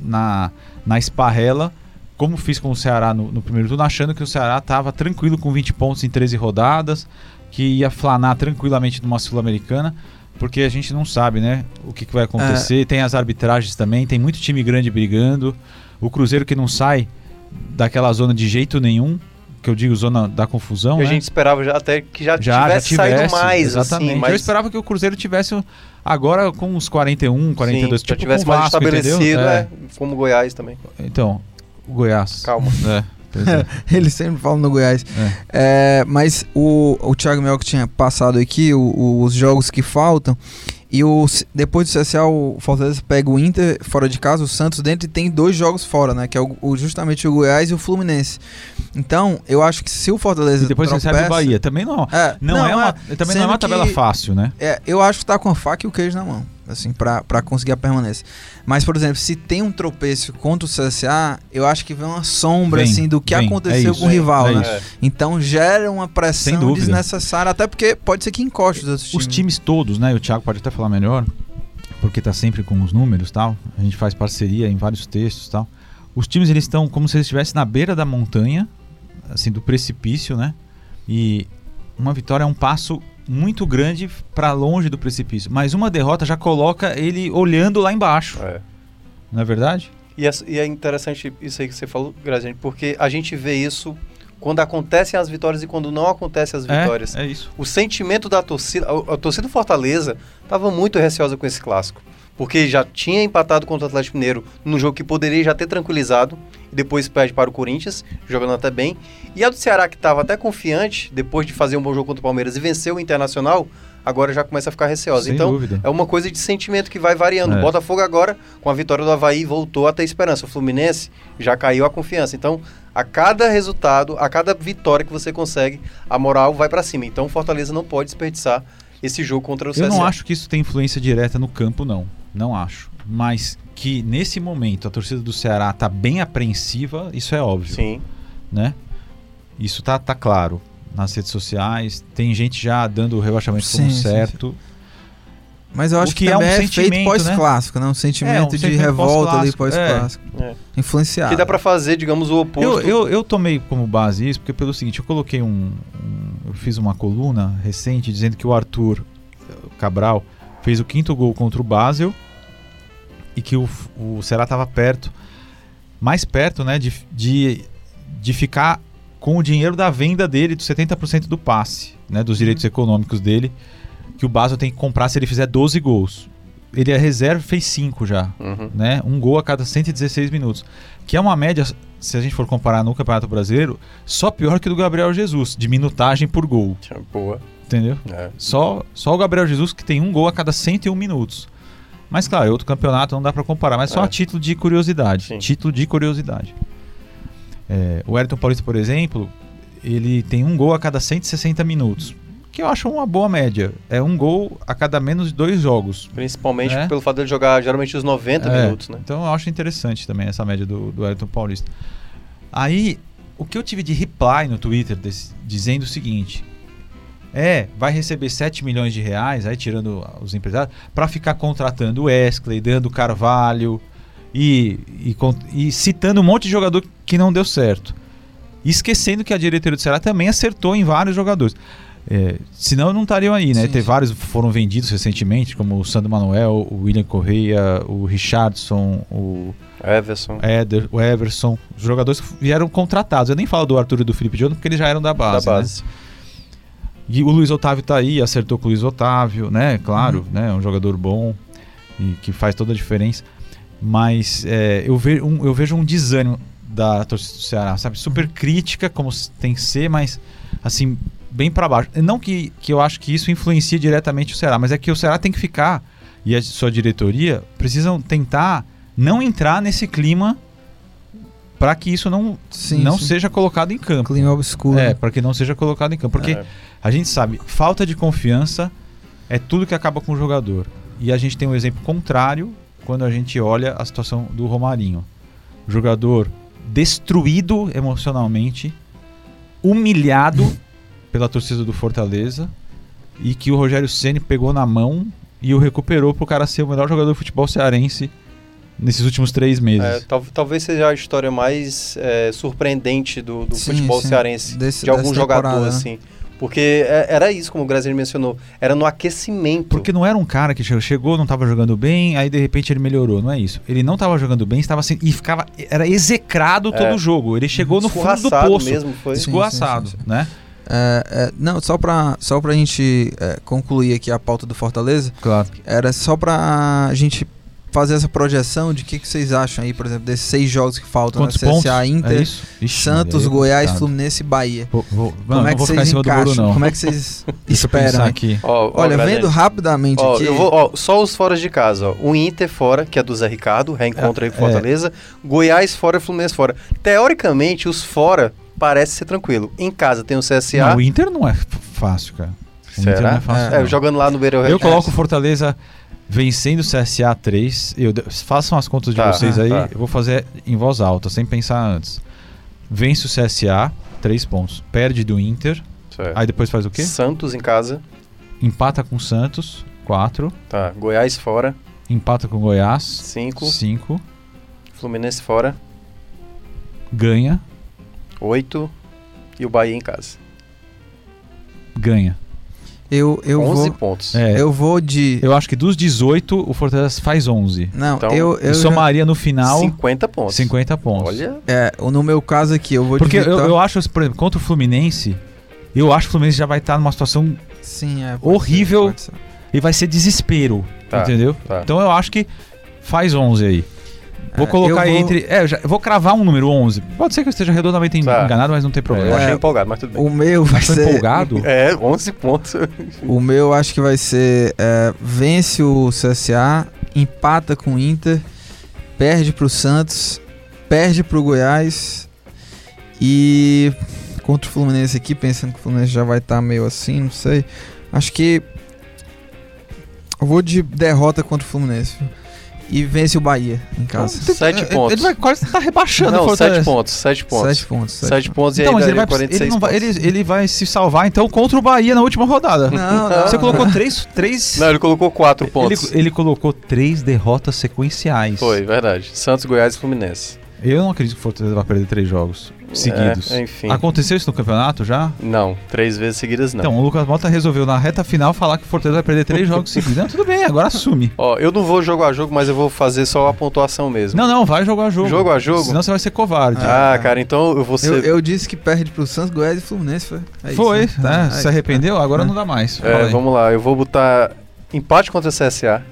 [SPEAKER 4] na, na esparrela, como fiz com o Ceará no, no primeiro turno, achando que o Ceará estava tranquilo com 20 pontos em 13 rodadas, que ia flanar tranquilamente numa Sul-Americana, porque a gente não sabe, né, o que, que vai acontecer. Tem as arbitragens também, tem muito time grande brigando. O Cruzeiro que não sai daquela zona de jeito nenhum, que eu digo zona da confusão,
[SPEAKER 3] E a
[SPEAKER 4] né?
[SPEAKER 3] gente esperava já até que já,
[SPEAKER 4] já,
[SPEAKER 3] tivesse,
[SPEAKER 4] já tivesse
[SPEAKER 3] saído mais,
[SPEAKER 4] exatamente.
[SPEAKER 3] assim, mas
[SPEAKER 4] Eu esperava que o Cruzeiro tivesse agora com uns 41, 42,
[SPEAKER 3] sim,
[SPEAKER 4] tipo
[SPEAKER 3] já tivesse mais
[SPEAKER 4] Vasco,
[SPEAKER 3] estabelecido,
[SPEAKER 4] entendeu?
[SPEAKER 3] é, como Goiás também.
[SPEAKER 4] Então, o Goiás.
[SPEAKER 3] Calma.
[SPEAKER 4] É, é.
[SPEAKER 2] Ele sempre fala no Goiás. É, mas o, o Thiago Mel que tinha passado aqui, o- o- os jogos que faltam. E o, depois do CSA, o Fortaleza pega o Inter fora de casa, o Santos dentro e tem dois jogos fora, né? Que é o, o- justamente o Goiás e o Fluminense. Então, eu acho que se o Fortaleza.
[SPEAKER 4] E depois
[SPEAKER 2] tropeça,
[SPEAKER 4] recebe o Bahia. Também não,
[SPEAKER 2] É,
[SPEAKER 4] não, é uma, também não é uma tabela
[SPEAKER 2] que-
[SPEAKER 4] fácil, né?
[SPEAKER 2] É, eu acho que tá com a faca e o queijo na mão, assim, pra, pra conseguir a permanência. Mas, por exemplo, se tem um tropeço contra o CSA, eu acho que vem uma sombra,
[SPEAKER 4] Vem,
[SPEAKER 2] assim, do que
[SPEAKER 4] vem,
[SPEAKER 2] aconteceu
[SPEAKER 4] é isso,
[SPEAKER 2] com o rival,
[SPEAKER 4] é
[SPEAKER 2] né?
[SPEAKER 4] isso.
[SPEAKER 2] Então gera uma pressão desnecessária, até porque pode ser que encoste os outros times.
[SPEAKER 4] Os times todos, né? O Thiago pode até falar melhor, porque tá sempre com os números e tal. A gente faz parceria em vários textos e tal. Os times eles estão como se eles estivessem na beira da montanha, assim, do precipício, né? E uma vitória é um passo muito grande para longe do precipício, mas uma derrota já coloca ele olhando lá embaixo,
[SPEAKER 3] É.
[SPEAKER 4] não é verdade?
[SPEAKER 3] E é, e é interessante isso aí que você falou, Graziani, porque a gente vê isso quando acontecem as vitórias e quando não acontecem as vitórias.
[SPEAKER 4] É, é isso.
[SPEAKER 3] O sentimento da torcida, a, a torcida do Fortaleza estava muito receosa com esse clássico. Porque já tinha empatado contra o Atlético Mineiro num jogo que poderia já ter tranquilizado, e depois perde para o Corinthians, jogando até bem. E a do Ceará, que estava até confiante, depois de fazer um bom jogo contra o Palmeiras e vencer o Internacional, agora já começa a ficar receosa.
[SPEAKER 4] Sem
[SPEAKER 3] então,
[SPEAKER 4] dúvida.
[SPEAKER 3] é uma coisa de sentimento que vai variando.
[SPEAKER 4] É.
[SPEAKER 3] O Botafogo agora, com a vitória do Havaí, voltou a ter esperança. O Fluminense já caiu a confiança. Então, a cada resultado, a cada vitória que você consegue, a moral vai para cima. Então, o Fortaleza não pode desperdiçar esse jogo contra o CSA.
[SPEAKER 4] Eu não acho que isso tem influência direta no campo, não. Não acho. Mas que nesse momento a torcida do Ceará tá bem apreensiva, isso é óbvio,
[SPEAKER 3] Sim.
[SPEAKER 4] né? Isso tá, tá claro nas redes sociais. Tem gente já dando o rebaixamento como
[SPEAKER 2] Sim, sim,
[SPEAKER 4] certo.
[SPEAKER 2] Mas eu acho que,
[SPEAKER 4] que é
[SPEAKER 2] também
[SPEAKER 4] um
[SPEAKER 2] é, feito
[SPEAKER 4] sentimento,
[SPEAKER 2] pós-clássico, né? Um sentimento
[SPEAKER 4] É, um
[SPEAKER 2] de
[SPEAKER 4] sentimento
[SPEAKER 2] revolta ali
[SPEAKER 4] pós-clássico.
[SPEAKER 2] pós-clássico.
[SPEAKER 3] É.
[SPEAKER 2] Influenciado.
[SPEAKER 3] Que dá para fazer, digamos, o oposto.
[SPEAKER 4] Eu, eu, eu tomei como base isso porque pelo seguinte, eu coloquei um, um- eu fiz uma coluna recente dizendo que o Arthur Cabral fez o quinto gol contra o Basel e que o, o Ceará estava perto, mais perto, né, de, de, de ficar com o dinheiro da venda dele, dos 70% do passe, né, dos direitos econômicos dele, que o Basel tem que comprar se ele fizer 12 gols. Ele é reserva e fez 5 já
[SPEAKER 3] Uhum.
[SPEAKER 4] né? Um gol a cada 116 minutos. Que é uma média, se a gente for comparar no Campeonato Brasileiro, só pior que do Gabriel Jesus, de minutagem por gol,
[SPEAKER 3] Boa.
[SPEAKER 4] Entendeu?
[SPEAKER 3] É.
[SPEAKER 4] Só, só o Gabriel Jesus que tem um gol a cada 101 minutos. Mas claro, é outro campeonato, não dá pra comparar, mas só
[SPEAKER 3] É.
[SPEAKER 4] a título de curiosidade.
[SPEAKER 3] Sim.
[SPEAKER 4] Título de curiosidade. É, o Ayrton Paulista, por exemplo, ele tem um gol a cada 160 minutos. Que eu acho uma boa média. É um gol a cada menos de dois jogos.
[SPEAKER 3] Principalmente
[SPEAKER 4] É.
[SPEAKER 3] pelo fato dele jogar geralmente os 90
[SPEAKER 4] É,
[SPEAKER 3] minutos, né?
[SPEAKER 4] Então eu acho interessante também essa média do, do Ayrton Paulista. Aí, o que eu tive de reply no Twitter desse- dizendo o seguinte: é, vai receber 7 milhões de reais, aí tirando os empresários, para ficar contratando o Wesley, dando Carvalho e, e, e citando um monte de jogador que não deu certo. E esquecendo que a diretoria do Ceará também acertou em vários jogadores. É, senão não estariam aí, né?
[SPEAKER 2] Sim,
[SPEAKER 4] Tem
[SPEAKER 2] sim.
[SPEAKER 4] vários foram vendidos recentemente, como o Sandro Manuel, o William Correia, o Richardson, o,
[SPEAKER 3] Everson.
[SPEAKER 4] Éder, o Everson, os jogadores vieram contratados. Eu nem falo do Arthur e do Felipe Jonathan porque eles já eram da base.
[SPEAKER 3] da
[SPEAKER 4] né? E o Luiz Otávio tá aí, acertou com o Luiz Otávio, né? Claro,
[SPEAKER 2] Uhum.
[SPEAKER 4] né? É um jogador bom e que faz toda a diferença. Mas é, eu, ve um, eu vejo um desânimo da torcida do Ceará, sabe? Super crítica, como tem que ser, mas assim, bem para baixo. Não que, que eu acho que isso influencia diretamente o Ceará, mas é que o Ceará tem que ficar, e a sua diretoria precisam tentar não entrar nesse clima para que isso não,
[SPEAKER 2] Sim,
[SPEAKER 4] não
[SPEAKER 2] sim.
[SPEAKER 4] seja colocado em campo.
[SPEAKER 2] Clima obscuro.
[SPEAKER 4] É, para que não seja colocado em campo. Porque
[SPEAKER 3] É.
[SPEAKER 4] a gente sabe, falta de confiança é tudo que acaba com o jogador. E a gente tem um exemplo contrário quando a gente olha a situação do Romarinho. Jogador destruído emocionalmente, humilhado pela torcida do Fortaleza e que o Rogério Ceni pegou na mão e o recuperou pro cara ser o melhor jogador de futebol cearense nesses últimos três meses.
[SPEAKER 3] É, tal- talvez seja a história mais é, surpreendente do, do
[SPEAKER 2] Sim,
[SPEAKER 3] futebol
[SPEAKER 2] sim.
[SPEAKER 3] cearense,
[SPEAKER 2] Desse-
[SPEAKER 3] de algum jogador,
[SPEAKER 2] né?
[SPEAKER 3] assim. Porque é- era isso, como o Graziano mencionou, era no aquecimento.
[SPEAKER 4] Porque não era um cara que che- chegou, não estava jogando bem, aí de repente ele melhorou, não é isso. Ele não estava jogando bem, estava assim, e ficava era execrado todo
[SPEAKER 3] É.
[SPEAKER 4] o jogo. Ele chegou no fundo do poço,
[SPEAKER 3] mesmo, foi.
[SPEAKER 4] Escorraçado,
[SPEAKER 2] sim,
[SPEAKER 4] né?
[SPEAKER 2] É, é, não, só pra, só pra gente é, concluir aqui a pauta do Fortaleza,
[SPEAKER 4] Claro.
[SPEAKER 2] era só pra gente fazer essa projeção de o que, que vocês acham aí, por exemplo, desses seis jogos que faltam,
[SPEAKER 4] Quantos
[SPEAKER 2] né?
[SPEAKER 4] pontos?
[SPEAKER 2] CSA, Inter,
[SPEAKER 4] é isso? Ixi,
[SPEAKER 2] Santos,
[SPEAKER 4] aí é
[SPEAKER 2] Goiás,
[SPEAKER 4] complicado.
[SPEAKER 2] Fluminense e Bahia.
[SPEAKER 4] Vou, vou, não,
[SPEAKER 2] Como é
[SPEAKER 4] não
[SPEAKER 2] que
[SPEAKER 4] vou
[SPEAKER 2] vocês encaixam?
[SPEAKER 4] muro.
[SPEAKER 2] Como é que vocês esperam?
[SPEAKER 4] aqui.
[SPEAKER 3] Ó, ó,
[SPEAKER 2] Olha, vendo rapidamente
[SPEAKER 3] ó,
[SPEAKER 2] aqui.
[SPEAKER 3] eu vou, só os fora de casa, ó. O Inter fora, que é do Zé Ricardo, reencontra aí com
[SPEAKER 4] É.
[SPEAKER 3] Fortaleza. Goiás fora, Fluminense fora. Teoricamente, os fora parece ser tranquilo. Em casa tem o CSA.
[SPEAKER 4] Não, o Inter não é fácil, cara. O Inter
[SPEAKER 3] Será?
[SPEAKER 4] não é fácil.
[SPEAKER 3] É,
[SPEAKER 4] não.
[SPEAKER 3] jogando lá no Beira
[SPEAKER 4] Eu coloco o Fortaleza vencendo o CSA 3. Eu, façam as contas de
[SPEAKER 3] Tá,
[SPEAKER 4] vocês aí.
[SPEAKER 3] tá.
[SPEAKER 4] Eu vou fazer em voz alta, sem pensar antes. Vence o CSA, 3 pontos. Perde do Inter.
[SPEAKER 3] Certo.
[SPEAKER 4] Aí depois faz o quê?
[SPEAKER 3] Santos em casa.
[SPEAKER 4] Empata com Santos, 4.
[SPEAKER 3] Tá. Goiás fora,
[SPEAKER 4] Empata com Goiás,
[SPEAKER 3] 5.
[SPEAKER 4] 5.
[SPEAKER 3] Fluminense fora,
[SPEAKER 4] Ganha,
[SPEAKER 3] 8. E o Bahia em casa.
[SPEAKER 4] ganha.
[SPEAKER 2] Eu, eu
[SPEAKER 3] 11
[SPEAKER 2] vou.
[SPEAKER 3] pontos.
[SPEAKER 4] É, eu...
[SPEAKER 2] Eu vou de.
[SPEAKER 4] acho que dos 18, o Fortaleza faz 11.
[SPEAKER 2] Não,
[SPEAKER 3] Então,
[SPEAKER 2] eu. eu
[SPEAKER 4] somaria no final
[SPEAKER 3] 50 pontos.
[SPEAKER 4] 50 pontos.
[SPEAKER 3] Olha,
[SPEAKER 2] é, no meu caso aqui, eu vou
[SPEAKER 4] Porque
[SPEAKER 2] de.
[SPEAKER 4] eu,
[SPEAKER 2] Vitó-
[SPEAKER 4] eu acho, por exemplo, contra o Fluminense, eu acho que o Fluminense já vai estar numa situação
[SPEAKER 2] Sim, é.
[SPEAKER 4] horrível.
[SPEAKER 2] ser, ser.
[SPEAKER 4] e vai ser desespero,
[SPEAKER 3] Tá,
[SPEAKER 4] entendeu?
[SPEAKER 3] tá.
[SPEAKER 4] Então eu acho que faz 11 aí. Vou
[SPEAKER 2] É,
[SPEAKER 4] colocar
[SPEAKER 2] eu vou-
[SPEAKER 4] entre. É, eu, já- eu vou cravar um número 11. Pode ser que eu esteja redondamente en-
[SPEAKER 3] Tá.
[SPEAKER 4] enganado, mas não tem
[SPEAKER 3] eu
[SPEAKER 4] problema.
[SPEAKER 3] achei
[SPEAKER 2] É,
[SPEAKER 3] empolgado, mas tudo bem.
[SPEAKER 2] O meu vai ser.
[SPEAKER 4] empolgado?
[SPEAKER 3] É, 11 pontos.
[SPEAKER 2] O meu acho que vai ser. é, vence o CSA, empata com o Inter, perde pro Santos, perde pro Goiás e. Contra o Fluminense aqui, pensando que o Fluminense já vai estar meio assim, não sei. Acho que. Eu vou de derrota contra o Fluminense. viu? E vence o Bahia em casa.
[SPEAKER 4] Então,
[SPEAKER 3] Sete
[SPEAKER 4] ele-
[SPEAKER 3] pontos.
[SPEAKER 4] Ele vai quase estar rebaixando o
[SPEAKER 3] Não,
[SPEAKER 4] Fortaleza.
[SPEAKER 3] 7 pontos, 7 pontos.
[SPEAKER 2] 7 pontos.
[SPEAKER 3] 7
[SPEAKER 2] sete
[SPEAKER 3] pontos e
[SPEAKER 4] Então,
[SPEAKER 3] aí
[SPEAKER 4] mas ele vai,
[SPEAKER 3] 46
[SPEAKER 4] ele, não vai,
[SPEAKER 3] pontos.
[SPEAKER 4] ele, ele vai se salvar então contra o Bahia na última rodada.
[SPEAKER 2] Não, não.
[SPEAKER 4] Você colocou três, três
[SPEAKER 3] Não, ele colocou 4
[SPEAKER 4] ele,
[SPEAKER 3] pontos.
[SPEAKER 4] ele colocou três derrotas sequenciais.
[SPEAKER 3] Foi, verdade. Santos, Goiás e Fluminense.
[SPEAKER 4] Eu não acredito que o Fortaleza vai perder três jogos seguidos.
[SPEAKER 3] É, enfim.
[SPEAKER 4] Aconteceu isso no campeonato já?
[SPEAKER 3] Não, três vezes seguidas não.
[SPEAKER 4] Então, o Lucas Mota resolveu na reta final falar que o Fortaleza vai perder três jogos seguidos. Não, tudo bem, agora assume.
[SPEAKER 3] Ó, eu não vou jogo a jogo, mas eu vou fazer só a pontuação mesmo.
[SPEAKER 4] Não, não, vai jogar jogo.
[SPEAKER 3] Jogo a jogo?
[SPEAKER 4] Senão você vai ser covarde.
[SPEAKER 3] Ah, cara, então eu vou ser.
[SPEAKER 2] Eu, eu disse que perde pro Santos, Goiás e Fluminense. Foi, é isso,
[SPEAKER 4] Foi,
[SPEAKER 2] né?
[SPEAKER 4] né?
[SPEAKER 2] Ah,
[SPEAKER 4] se
[SPEAKER 2] é.
[SPEAKER 4] arrependeu, agora não dá mais.
[SPEAKER 3] É, vamos lá, eu vou botar empate contra o CSA.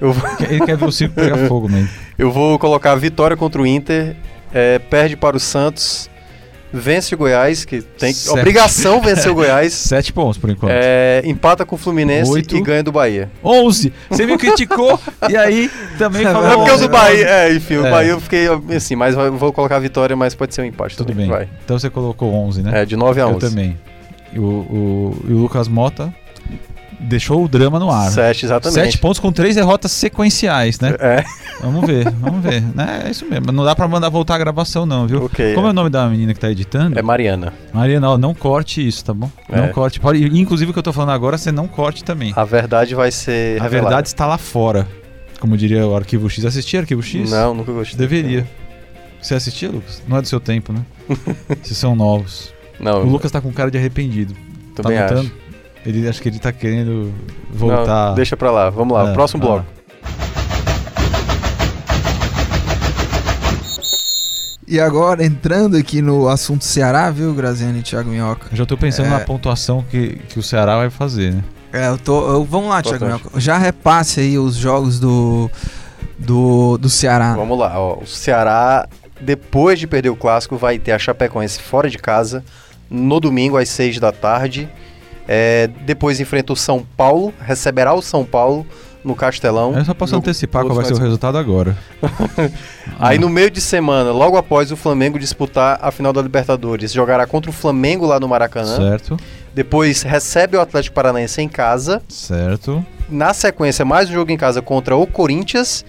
[SPEAKER 3] Eu vou,
[SPEAKER 4] Ele quer ver o circo pegar fogo mesmo.
[SPEAKER 3] eu vou colocar vitória contra o Inter, é, perde para o Santos, vence o Goiás, que tem
[SPEAKER 4] Sete.
[SPEAKER 3] obrigação vencer o Goiás.
[SPEAKER 4] Sete pontos por enquanto.
[SPEAKER 3] É, empata com o Fluminense
[SPEAKER 4] Oito.
[SPEAKER 3] e ganha do Bahia.
[SPEAKER 4] 11. Você me criticou e aí também
[SPEAKER 2] É
[SPEAKER 4] falou.
[SPEAKER 3] É porque o
[SPEAKER 4] 11.
[SPEAKER 3] do Bahia, é, enfim, o
[SPEAKER 4] É.
[SPEAKER 3] Bahia eu fiquei assim, mas eu vou colocar a vitória, mas pode ser um empate
[SPEAKER 4] Tudo
[SPEAKER 3] também.
[SPEAKER 4] bem.
[SPEAKER 3] Vai.
[SPEAKER 4] Então você colocou 11, né?
[SPEAKER 3] É, de 9 a
[SPEAKER 4] Eu
[SPEAKER 3] 11.
[SPEAKER 4] também. E o, o, e o Lucas Mota deixou o drama no ar.
[SPEAKER 3] 7, exatamente.
[SPEAKER 4] Sete pontos com três derrotas sequenciais, né?
[SPEAKER 3] É,
[SPEAKER 4] Vamos ver, vamos ver. né? É isso mesmo. Não dá pra mandar voltar a gravação, não, viu?
[SPEAKER 3] ok.
[SPEAKER 4] Como é o nome da menina que tá editando?
[SPEAKER 3] É Mariana.
[SPEAKER 4] Mariana, ó, não corte isso, tá bom? Não
[SPEAKER 3] É.
[SPEAKER 4] corte. Pode, inclusive o que eu tô falando agora, você não corte também.
[SPEAKER 3] A verdade vai ser
[SPEAKER 4] A
[SPEAKER 3] revelada.
[SPEAKER 4] verdade está lá fora. Como diria o Arquivo X. Assistia Arquivo X?
[SPEAKER 3] Não, nunca gostei.
[SPEAKER 4] Deveria. Você assistia, Lucas? Não é do seu tempo, né? Vocês são novos.
[SPEAKER 3] Não,
[SPEAKER 4] O Lucas tá com cara de arrependido.
[SPEAKER 3] também
[SPEAKER 4] tá
[SPEAKER 3] acho.
[SPEAKER 4] Ele acho que ele tá querendo voltar.
[SPEAKER 3] Não, deixa pra lá. Vamos lá,
[SPEAKER 4] É,
[SPEAKER 3] próximo
[SPEAKER 4] ah.
[SPEAKER 3] bloco.
[SPEAKER 2] E agora, entrando aqui no assunto Ceará, viu, Graziano e Thiago Minhoca?
[SPEAKER 4] Eu já tô pensando
[SPEAKER 2] É.
[SPEAKER 4] na pontuação que, que o Ceará vai fazer, né?
[SPEAKER 2] É, eu tô. eu- vamos lá, Thiago. Minhoca. Já repasse aí os jogos do. Do, do Ceará.
[SPEAKER 3] Vamos lá, ó. O Ceará, depois de perder o clássico, vai ter a Chapecoense fora de casa no domingo às 6 da tarde. É, depois enfrenta o São Paulo, receberá o São Paulo no Castelão.
[SPEAKER 4] Eu só posso
[SPEAKER 3] Jogo-
[SPEAKER 4] antecipar qual vai ser o resultado agora.
[SPEAKER 3] Aí
[SPEAKER 4] Ah,
[SPEAKER 3] no meio de semana, logo após o Flamengo disputar a final da Libertadores, jogará contra o Flamengo lá no Maracanã.
[SPEAKER 4] Certo,
[SPEAKER 3] Depois recebe o Atlético Paranaense em casa.
[SPEAKER 4] certo.
[SPEAKER 3] Na sequência, mais um jogo em casa contra o Corinthians.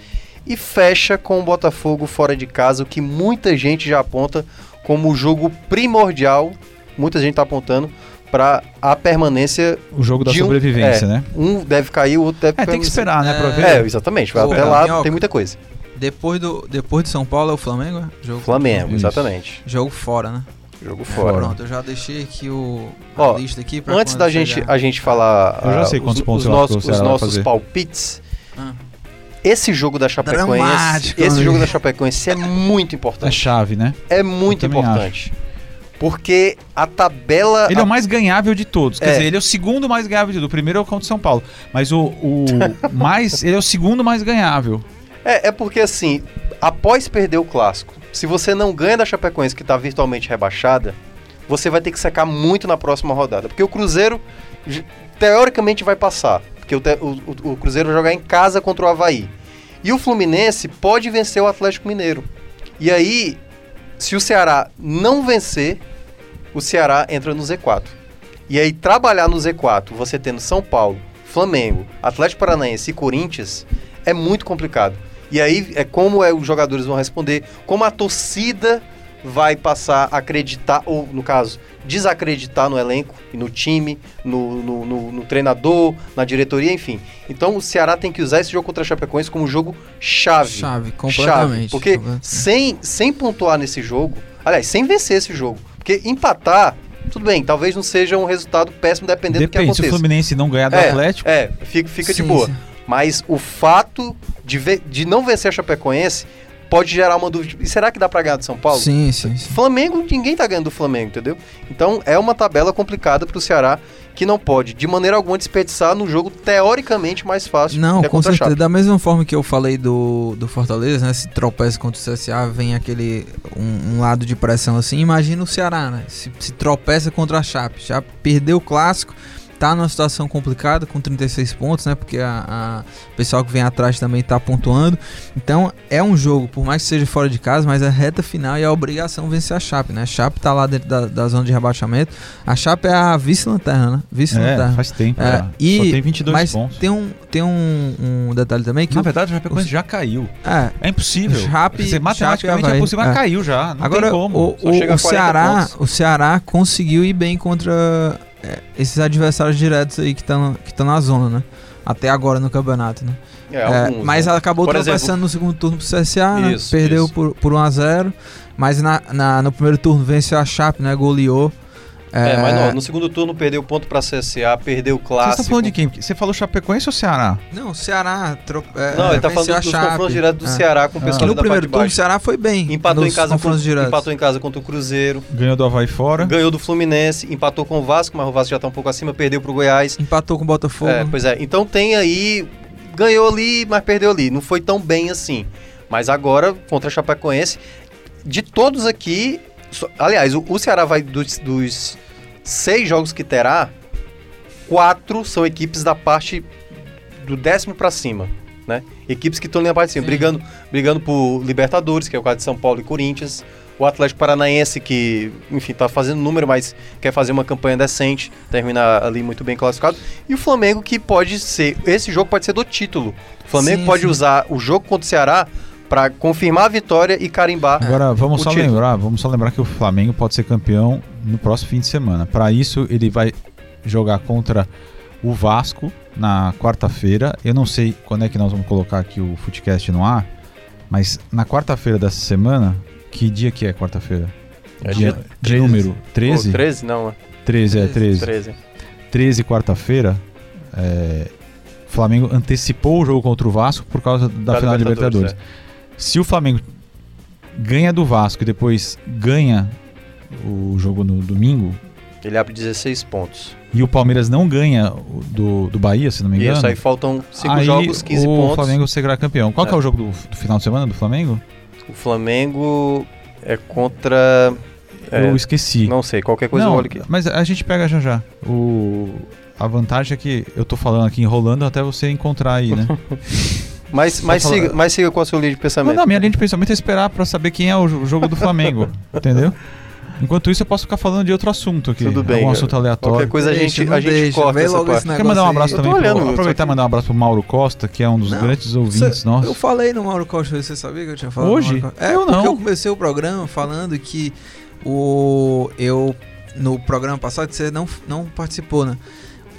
[SPEAKER 3] E fecha com o Botafogo fora de casa, o que muita gente já aponta como o jogo primordial. Muita gente está apontando para a permanência.
[SPEAKER 4] O jogo da
[SPEAKER 3] de um-
[SPEAKER 4] sobrevivência,
[SPEAKER 3] é,
[SPEAKER 4] né?
[SPEAKER 3] Um deve cair, o outro deve
[SPEAKER 4] É, tem que esperar, né, pra
[SPEAKER 2] É,
[SPEAKER 4] ver.
[SPEAKER 3] É, exatamente. Vai
[SPEAKER 2] Ô,
[SPEAKER 3] até lá,
[SPEAKER 2] Minhoca.
[SPEAKER 3] tem muita coisa.
[SPEAKER 2] Depois do, depois de São Paulo é o Flamengo? é? Jogo,
[SPEAKER 3] Flamengo,
[SPEAKER 4] Isso.
[SPEAKER 3] exatamente.
[SPEAKER 2] Jogo fora, né?
[SPEAKER 3] Jogo fora.
[SPEAKER 2] Pronto, eu já deixei aqui o, a
[SPEAKER 3] Ó,
[SPEAKER 2] lista aqui pra
[SPEAKER 3] Antes da gente,
[SPEAKER 2] chegar.
[SPEAKER 3] a gente falar
[SPEAKER 4] Eu já
[SPEAKER 3] ah,
[SPEAKER 4] sei quantos
[SPEAKER 3] os,
[SPEAKER 4] pontos
[SPEAKER 3] os
[SPEAKER 4] acho
[SPEAKER 3] nossos, os nossos palpites,
[SPEAKER 2] Ah.
[SPEAKER 3] esse jogo da Chapecoense,
[SPEAKER 2] Dramático,
[SPEAKER 3] esse
[SPEAKER 2] né?
[SPEAKER 3] jogo da Chapecoense é muito
[SPEAKER 4] É
[SPEAKER 3] importante.
[SPEAKER 4] chave, né?
[SPEAKER 3] É muito importante. Porque a tabela.
[SPEAKER 4] Ele é
[SPEAKER 3] a-
[SPEAKER 4] o mais ganhável de todos. Quer
[SPEAKER 3] É.
[SPEAKER 4] dizer, ele é o segundo mais ganhável de todos. O primeiro é o contra São Paulo. Mas o, o mais. Ele é o segundo mais ganhável.
[SPEAKER 3] é, é porque assim, após perder o clássico, se você não ganha da Chapecoense, que está virtualmente rebaixada, você vai ter que secar muito na próxima rodada. Porque o Cruzeiro, teoricamente, vai passar. Porque o- o- o Cruzeiro vai jogar em casa contra o Havaí. E o Fluminense pode vencer o Atlético Mineiro. E aí, se o Ceará não vencer, o Ceará entra no Z4. E aí, trabalhar no Z4, você tendo São Paulo, Flamengo, Atlético Paranaense e Corinthians, é muito complicado. E aí, é como é, os jogadores vão responder, como a torcida vai passar a acreditar, ou no caso, desacreditar no elenco e no time, no, no, no- no treinador, na diretoria, enfim. Então o Ceará tem que usar esse jogo contra a Chapecoense como jogo chave.
[SPEAKER 2] Chave, completamente.
[SPEAKER 3] Porque
[SPEAKER 2] Completamente.
[SPEAKER 3] sem, sem pontuar nesse jogo, aliás, sem vencer esse jogo, porque empatar, tudo bem, talvez não seja um resultado péssimo dependendo do que
[SPEAKER 4] Depende, se o
[SPEAKER 3] aconteça.
[SPEAKER 4] Fluminense não ganhar do
[SPEAKER 3] É,
[SPEAKER 4] Atlético,
[SPEAKER 3] É, fica, fica de
[SPEAKER 2] Sim,
[SPEAKER 3] boa.
[SPEAKER 2] sim.
[SPEAKER 3] Mas o fato de, ve- de não vencer a Chapecoense pode gerar uma dúvida. E será que dá pra ganhar do São Paulo?
[SPEAKER 2] Sim, sim, sim.
[SPEAKER 3] Flamengo, ninguém tá ganhando do Flamengo, entendeu? Então é uma tabela complicada pro Ceará que não pode, de maneira alguma, desperdiçar no jogo teoricamente mais fácil.
[SPEAKER 2] Não,
[SPEAKER 3] que é
[SPEAKER 2] com certeza. Da mesma forma que eu falei do, do Fortaleza, né? Se tropeça contra o CSA, vem aquele um, um lado de pressão assim. Imagina o Ceará, né? Se, se tropeça contra a Chape. Já perdeu o clássico, tá numa situação complicada com 36 pontos, né? Porque a, a- o pessoal que vem atrás também tá pontuando. Então é um jogo, por mais que seja fora de casa, mas é reta final e é a obrigação vencer a Chape, né? A Chape tá lá dentro da, da zona de rebaixamento. A Chape é a vice-lanterna, né?
[SPEAKER 4] é,
[SPEAKER 2] Vice-lanterna.
[SPEAKER 4] faz tempo.
[SPEAKER 2] É, e-
[SPEAKER 4] Só tem 22
[SPEAKER 2] mas
[SPEAKER 4] pontos.
[SPEAKER 2] tem um, tem um, um detalhe também que
[SPEAKER 4] Na
[SPEAKER 2] o-
[SPEAKER 4] verdade, o Chapecoense já caiu.
[SPEAKER 2] é,
[SPEAKER 4] É impossível.
[SPEAKER 2] Chape- Chape
[SPEAKER 4] matematicamente
[SPEAKER 2] Havaí.
[SPEAKER 4] é possível, mas
[SPEAKER 2] É.
[SPEAKER 4] caiu já. Não
[SPEAKER 2] agora
[SPEAKER 4] tem como.
[SPEAKER 2] o,
[SPEAKER 3] Só
[SPEAKER 2] o,
[SPEAKER 3] chega a
[SPEAKER 2] o
[SPEAKER 3] 40
[SPEAKER 2] Ceará,
[SPEAKER 3] pontos.
[SPEAKER 2] o Ceará conseguiu ir bem contra é, esses adversários diretos aí que estão que estão na zona, né? Até agora no campeonato, né?
[SPEAKER 3] É,
[SPEAKER 2] É,
[SPEAKER 3] alguns,
[SPEAKER 2] mas
[SPEAKER 3] né?
[SPEAKER 2] acabou
[SPEAKER 3] Por
[SPEAKER 2] tropeçando
[SPEAKER 3] exemplo-
[SPEAKER 2] no segundo turno pro CSA, né?
[SPEAKER 3] Isso,
[SPEAKER 2] Perdeu
[SPEAKER 3] isso.
[SPEAKER 2] por, por 1x0. Mas na, na- no primeiro turno venceu a Chape, né? Goleou.
[SPEAKER 3] É, mas não, no segundo turno perdeu ponto pra CSA, perdeu o clássico.
[SPEAKER 4] estão falando de quem? Você falou Chapecoense ou Ceará?
[SPEAKER 2] Não, Ceará tro, é,
[SPEAKER 3] Não, ele tá falando dos
[SPEAKER 2] Chape.
[SPEAKER 3] confrontos diretos do
[SPEAKER 2] É.
[SPEAKER 3] Ceará com o
[SPEAKER 4] Ah.
[SPEAKER 3] pessoal
[SPEAKER 2] no
[SPEAKER 3] da parte
[SPEAKER 2] primeiro turno o. Ceará foi bem.
[SPEAKER 3] Empatou em, casa
[SPEAKER 2] confrontos
[SPEAKER 3] contra,
[SPEAKER 2] diretos.
[SPEAKER 3] empatou em casa contra o Cruzeiro,
[SPEAKER 4] Ganhou do Havaí fora.
[SPEAKER 3] ganhou do Fluminense, empatou com o Vasco, mas o Vasco já tá um pouco acima, perdeu pro Goiás.
[SPEAKER 2] Empatou com o Botafogo.
[SPEAKER 3] É, pois é. Então tem aí. Ganhou ali, mas perdeu ali. Não foi tão bem assim. Mas agora, contra a Chapecoense, de todos aqui. Aliás, o, o Ceará vai dos, dos seis jogos que terá, quatro são equipes da parte do décimo pra cima. Né? Equipes que estão na parte de cima,
[SPEAKER 2] Sim.
[SPEAKER 3] brigando, brigando por Libertadores, que é o caso de São Paulo e Corinthians. O Atlético Paranaense, que, enfim, tá fazendo número, mas quer fazer uma campanha decente, terminar ali muito bem classificado. E o Flamengo, que pode ser. Esse jogo pode ser do título. O Flamengo
[SPEAKER 2] Sim,
[SPEAKER 3] pode
[SPEAKER 2] sim.
[SPEAKER 3] usar o jogo contra o Ceará para confirmar a vitória e carimbar.
[SPEAKER 4] Agora, vamos
[SPEAKER 3] o
[SPEAKER 4] só
[SPEAKER 3] título.
[SPEAKER 4] lembrar, vamos só lembrar que o Flamengo pode ser campeão no próximo fim de semana. Para isso, ele vai jogar contra o Vasco na quarta-feira. Eu não sei quando é que nós vamos colocar aqui o Footcast no ar, mas na quarta-feira dessa semana, que dia que é quarta-feira?
[SPEAKER 3] É
[SPEAKER 4] dia,
[SPEAKER 3] dia
[SPEAKER 4] de
[SPEAKER 3] 13.
[SPEAKER 4] número 13?
[SPEAKER 3] Pô, 13? Não,
[SPEAKER 4] 13, é 13.
[SPEAKER 3] 13.
[SPEAKER 4] 13, quarta-feira, é, o Flamengo antecipou o jogo contra o Vasco por causa da,
[SPEAKER 3] Da
[SPEAKER 4] final da
[SPEAKER 3] Libertadores,
[SPEAKER 4] Libertadores. Se o Flamengo ganha do Vasco e depois ganha o jogo no domingo,
[SPEAKER 3] Ele abre 16 pontos.
[SPEAKER 4] e o Palmeiras não ganha o do, do Bahia, se não me engano.
[SPEAKER 3] Isso aí faltam 5
[SPEAKER 4] aí
[SPEAKER 3] jogos, 15
[SPEAKER 4] o
[SPEAKER 3] pontos.
[SPEAKER 4] Flamengo será campeão. Qual que é
[SPEAKER 3] É.
[SPEAKER 4] o jogo do, do final de semana do Flamengo?
[SPEAKER 3] O Flamengo é contra. é,
[SPEAKER 4] Eu esqueci.
[SPEAKER 3] não sei, qualquer coisa eu
[SPEAKER 4] não,
[SPEAKER 3] olho aqui.
[SPEAKER 4] mas a gente pega já já. O, a vantagem é que eu tô falando aqui enrolando até você encontrar aí, né?
[SPEAKER 3] Mas, mas,
[SPEAKER 4] falar-
[SPEAKER 3] siga, mas siga com a sua linha de
[SPEAKER 4] Não,
[SPEAKER 3] pensamento.
[SPEAKER 4] não, minha linha de pensamento é esperar pra saber quem é o jo- jogo do Flamengo, entendeu? Enquanto isso, eu posso ficar falando de outro assunto aqui.
[SPEAKER 3] Tudo bem,
[SPEAKER 4] Algum
[SPEAKER 3] cara.
[SPEAKER 4] assunto aleatório.
[SPEAKER 3] Qualquer coisa a
[SPEAKER 2] Deixa,
[SPEAKER 3] gente,
[SPEAKER 2] não
[SPEAKER 3] a gente
[SPEAKER 2] deixa,
[SPEAKER 3] corta essa
[SPEAKER 2] logo
[SPEAKER 3] parte.
[SPEAKER 4] Quer mandar um abraço
[SPEAKER 2] aí.
[SPEAKER 4] Também pro,
[SPEAKER 3] olhando, tô
[SPEAKER 4] aproveitar e mandar um abraço pro Mauro Costa, que é um dos
[SPEAKER 2] Não,
[SPEAKER 4] grandes ouvintes
[SPEAKER 2] Cê-
[SPEAKER 4] nossos.
[SPEAKER 2] Eu falei no Mauro Costa, você sabia que eu tinha falado?
[SPEAKER 4] Hoje?
[SPEAKER 2] no Mauro Costa? É,
[SPEAKER 4] Eu
[SPEAKER 2] porque
[SPEAKER 4] não.
[SPEAKER 2] eu comecei o programa falando que o eu no programa passado você não, não participou, né?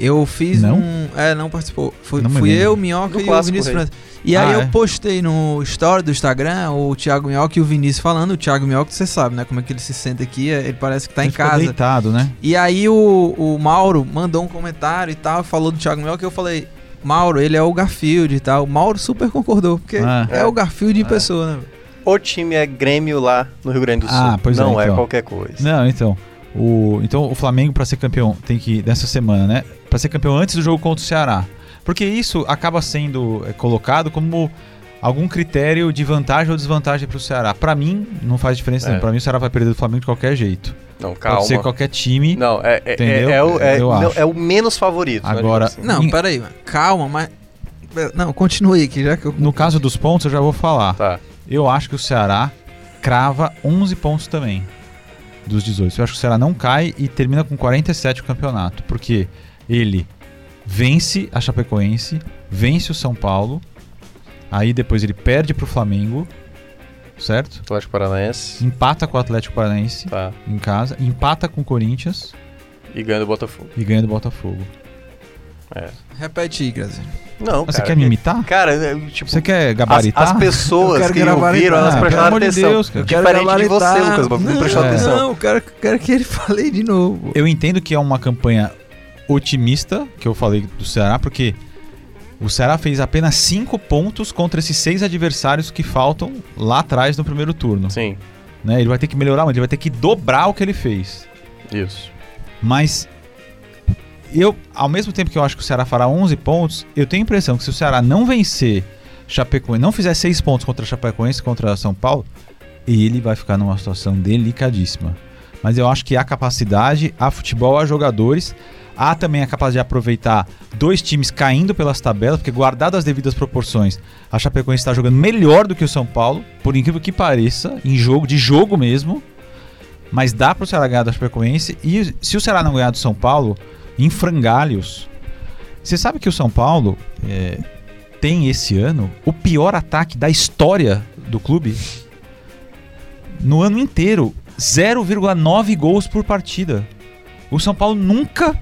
[SPEAKER 2] Eu fiz
[SPEAKER 4] Não?
[SPEAKER 2] um. É, não participou. Fui,
[SPEAKER 4] Não
[SPEAKER 2] fui eu, Minhoca e o Vinícius
[SPEAKER 3] Rei.
[SPEAKER 2] França. E aí
[SPEAKER 4] Ah,
[SPEAKER 2] eu
[SPEAKER 4] é?
[SPEAKER 2] postei no story do Instagram o Thiago Minhoca e o Vinícius falando. O Thiago Minhoca, você sabe, né? Como é que ele se senta aqui. é, Ele parece que tá
[SPEAKER 4] Ele
[SPEAKER 2] em casa.
[SPEAKER 4] deitado, né?
[SPEAKER 2] E aí o, o Mauro mandou um comentário e tal, falou do Thiago Minhoca e eu falei, Mauro, ele é o Garfield e tal. O Mauro super concordou, porque
[SPEAKER 4] Ah.
[SPEAKER 2] é, o Garfield em
[SPEAKER 3] É.
[SPEAKER 2] pessoa, né?
[SPEAKER 3] O time é Grêmio lá no Rio Grande do Sul.
[SPEAKER 4] Ah, pois é,
[SPEAKER 3] não é,
[SPEAKER 4] então.
[SPEAKER 3] qualquer coisa.
[SPEAKER 4] Não, então. O, então o Flamengo, pra ser campeão, tem que, nessa semana, né? Pra ser campeão antes do jogo contra o Ceará. Porque isso acaba sendo é, colocado como algum critério de vantagem ou desvantagem pro Ceará. Pra mim, não faz diferença
[SPEAKER 3] É.
[SPEAKER 4] Pra mim, o Ceará vai perder do Flamengo de qualquer jeito.
[SPEAKER 3] Não, calma.
[SPEAKER 4] Pode ser qualquer time.
[SPEAKER 3] Não, é, é,
[SPEAKER 4] Entendeu?
[SPEAKER 3] é, é o, é, não, é o menos favorito.
[SPEAKER 4] Agora-
[SPEAKER 3] assim.
[SPEAKER 2] Não,
[SPEAKER 4] Em-
[SPEAKER 2] peraí, calma, mas... Não, continue aqui, já que eu...
[SPEAKER 4] No caso dos pontos, eu já vou falar.
[SPEAKER 3] Tá.
[SPEAKER 4] Eu acho que o Ceará crava 11 pontos também. Dos 18. Eu acho que o Ceará não cai e termina com 47 o campeonato. Porque ele vence a Chapecoense, vence o São Paulo. Aí depois ele perde pro Flamengo. Certo?
[SPEAKER 3] Atlético Paranaense.
[SPEAKER 4] Empata com o Atlético Paranaense
[SPEAKER 3] Tá.
[SPEAKER 4] em casa. Empata com o Corinthians
[SPEAKER 3] E ganha do Botafogo.
[SPEAKER 4] e ganha do Botafogo.
[SPEAKER 2] Repete aí, Grazi.
[SPEAKER 3] Não, cara.
[SPEAKER 4] você quer me imitar?
[SPEAKER 3] Cara, é, tipo,
[SPEAKER 4] Você quer
[SPEAKER 3] as,
[SPEAKER 4] gabaritar?
[SPEAKER 3] as pessoas
[SPEAKER 2] Eu quero
[SPEAKER 3] que ouviram, elas
[SPEAKER 2] Ah,
[SPEAKER 3] prestaram
[SPEAKER 4] pelo amor de
[SPEAKER 3] atenção.
[SPEAKER 4] Deus, cara.
[SPEAKER 3] Diferente de você. Lucas, não
[SPEAKER 2] não,
[SPEAKER 3] prestou
[SPEAKER 4] É.
[SPEAKER 3] atenção.
[SPEAKER 2] Não, eu quero, quero que ele fale de novo.
[SPEAKER 4] Eu entendo que é uma campanha otimista, que eu falei do Ceará, porque o Ceará fez apenas 5 pontos contra esses seis adversários que faltam lá atrás no primeiro turno.
[SPEAKER 3] Sim,
[SPEAKER 4] Né? Ele vai ter que melhorar, ele vai ter que dobrar o que ele fez.
[SPEAKER 3] isso.
[SPEAKER 4] Mas eu, ao mesmo tempo que eu acho que o Ceará fará 11 pontos, eu tenho a impressão que se o Ceará não vencer Chapecoense, não fizer 6 pontos contra Chapecoense e contra São Paulo, ele vai ficar numa situação delicadíssima. Mas eu acho que há capacidade, há futebol, há jogadores, há também a capacidade de aproveitar dois times caindo pelas tabelas, porque guardado as devidas proporções, a Chapecoense está jogando melhor do que o São Paulo, por incrível que pareça, em jogo, de jogo mesmo. Mas dá para o Ceará ganhar da Chapecoense. E se o Ceará não ganhar do São Paulo, em frangalhos. Você sabe que o São Paulo é, tem esse ano o pior ataque da história do clube? No ano inteiro, 0,9 gols por partida. O São Paulo nunca,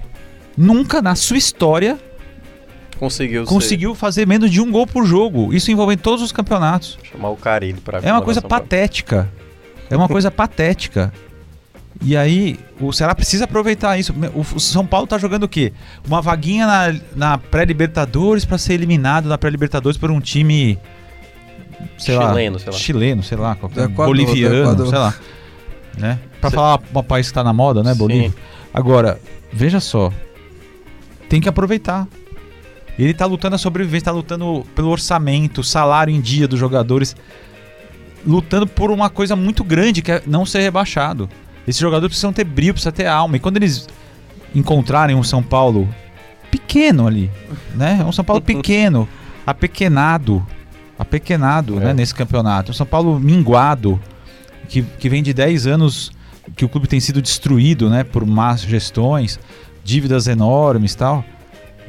[SPEAKER 4] nunca na sua história
[SPEAKER 3] Conseguiu, ser-
[SPEAKER 4] conseguiu fazer menos de um gol por jogo. Isso envolvendo todos os campeonatos.
[SPEAKER 3] chamar o Carilho pra
[SPEAKER 4] É uma coisa patética. É uma coisa patética. E aí, o Ceará precisa aproveitar isso. O São Paulo tá jogando o quê? Uma vaguinha na, na pré-Libertadores pra ser eliminado na pré-Libertadores por um time. Sei
[SPEAKER 3] Chileno,
[SPEAKER 4] lá,
[SPEAKER 3] sei lá.
[SPEAKER 4] Chileno, sei lá, qualquer,
[SPEAKER 2] Do Equador, do
[SPEAKER 4] boliviano,
[SPEAKER 2] Equador.
[SPEAKER 4] sei lá. Né? Pra
[SPEAKER 3] Cê-
[SPEAKER 4] falar um país que tá na moda, né,
[SPEAKER 3] Sim.
[SPEAKER 4] Bolívia? Agora, veja só. Tem que aproveitar. Ele tá lutando a sobrevivência, tá lutando pelo orçamento, salário em dia dos jogadores, lutando por uma coisa muito grande, que é não ser rebaixado. Esses jogadores precisam ter brilho, precisam ter alma. E quando eles encontrarem um São Paulo pequeno ali, né? Um São Paulo pequeno, apequenado, apequenado,
[SPEAKER 3] É.
[SPEAKER 4] né, nesse campeonato. Um São Paulo minguado, que, que vem de 10 anos que o clube tem sido destruído, né, por más gestões, dívidas enormes e tal.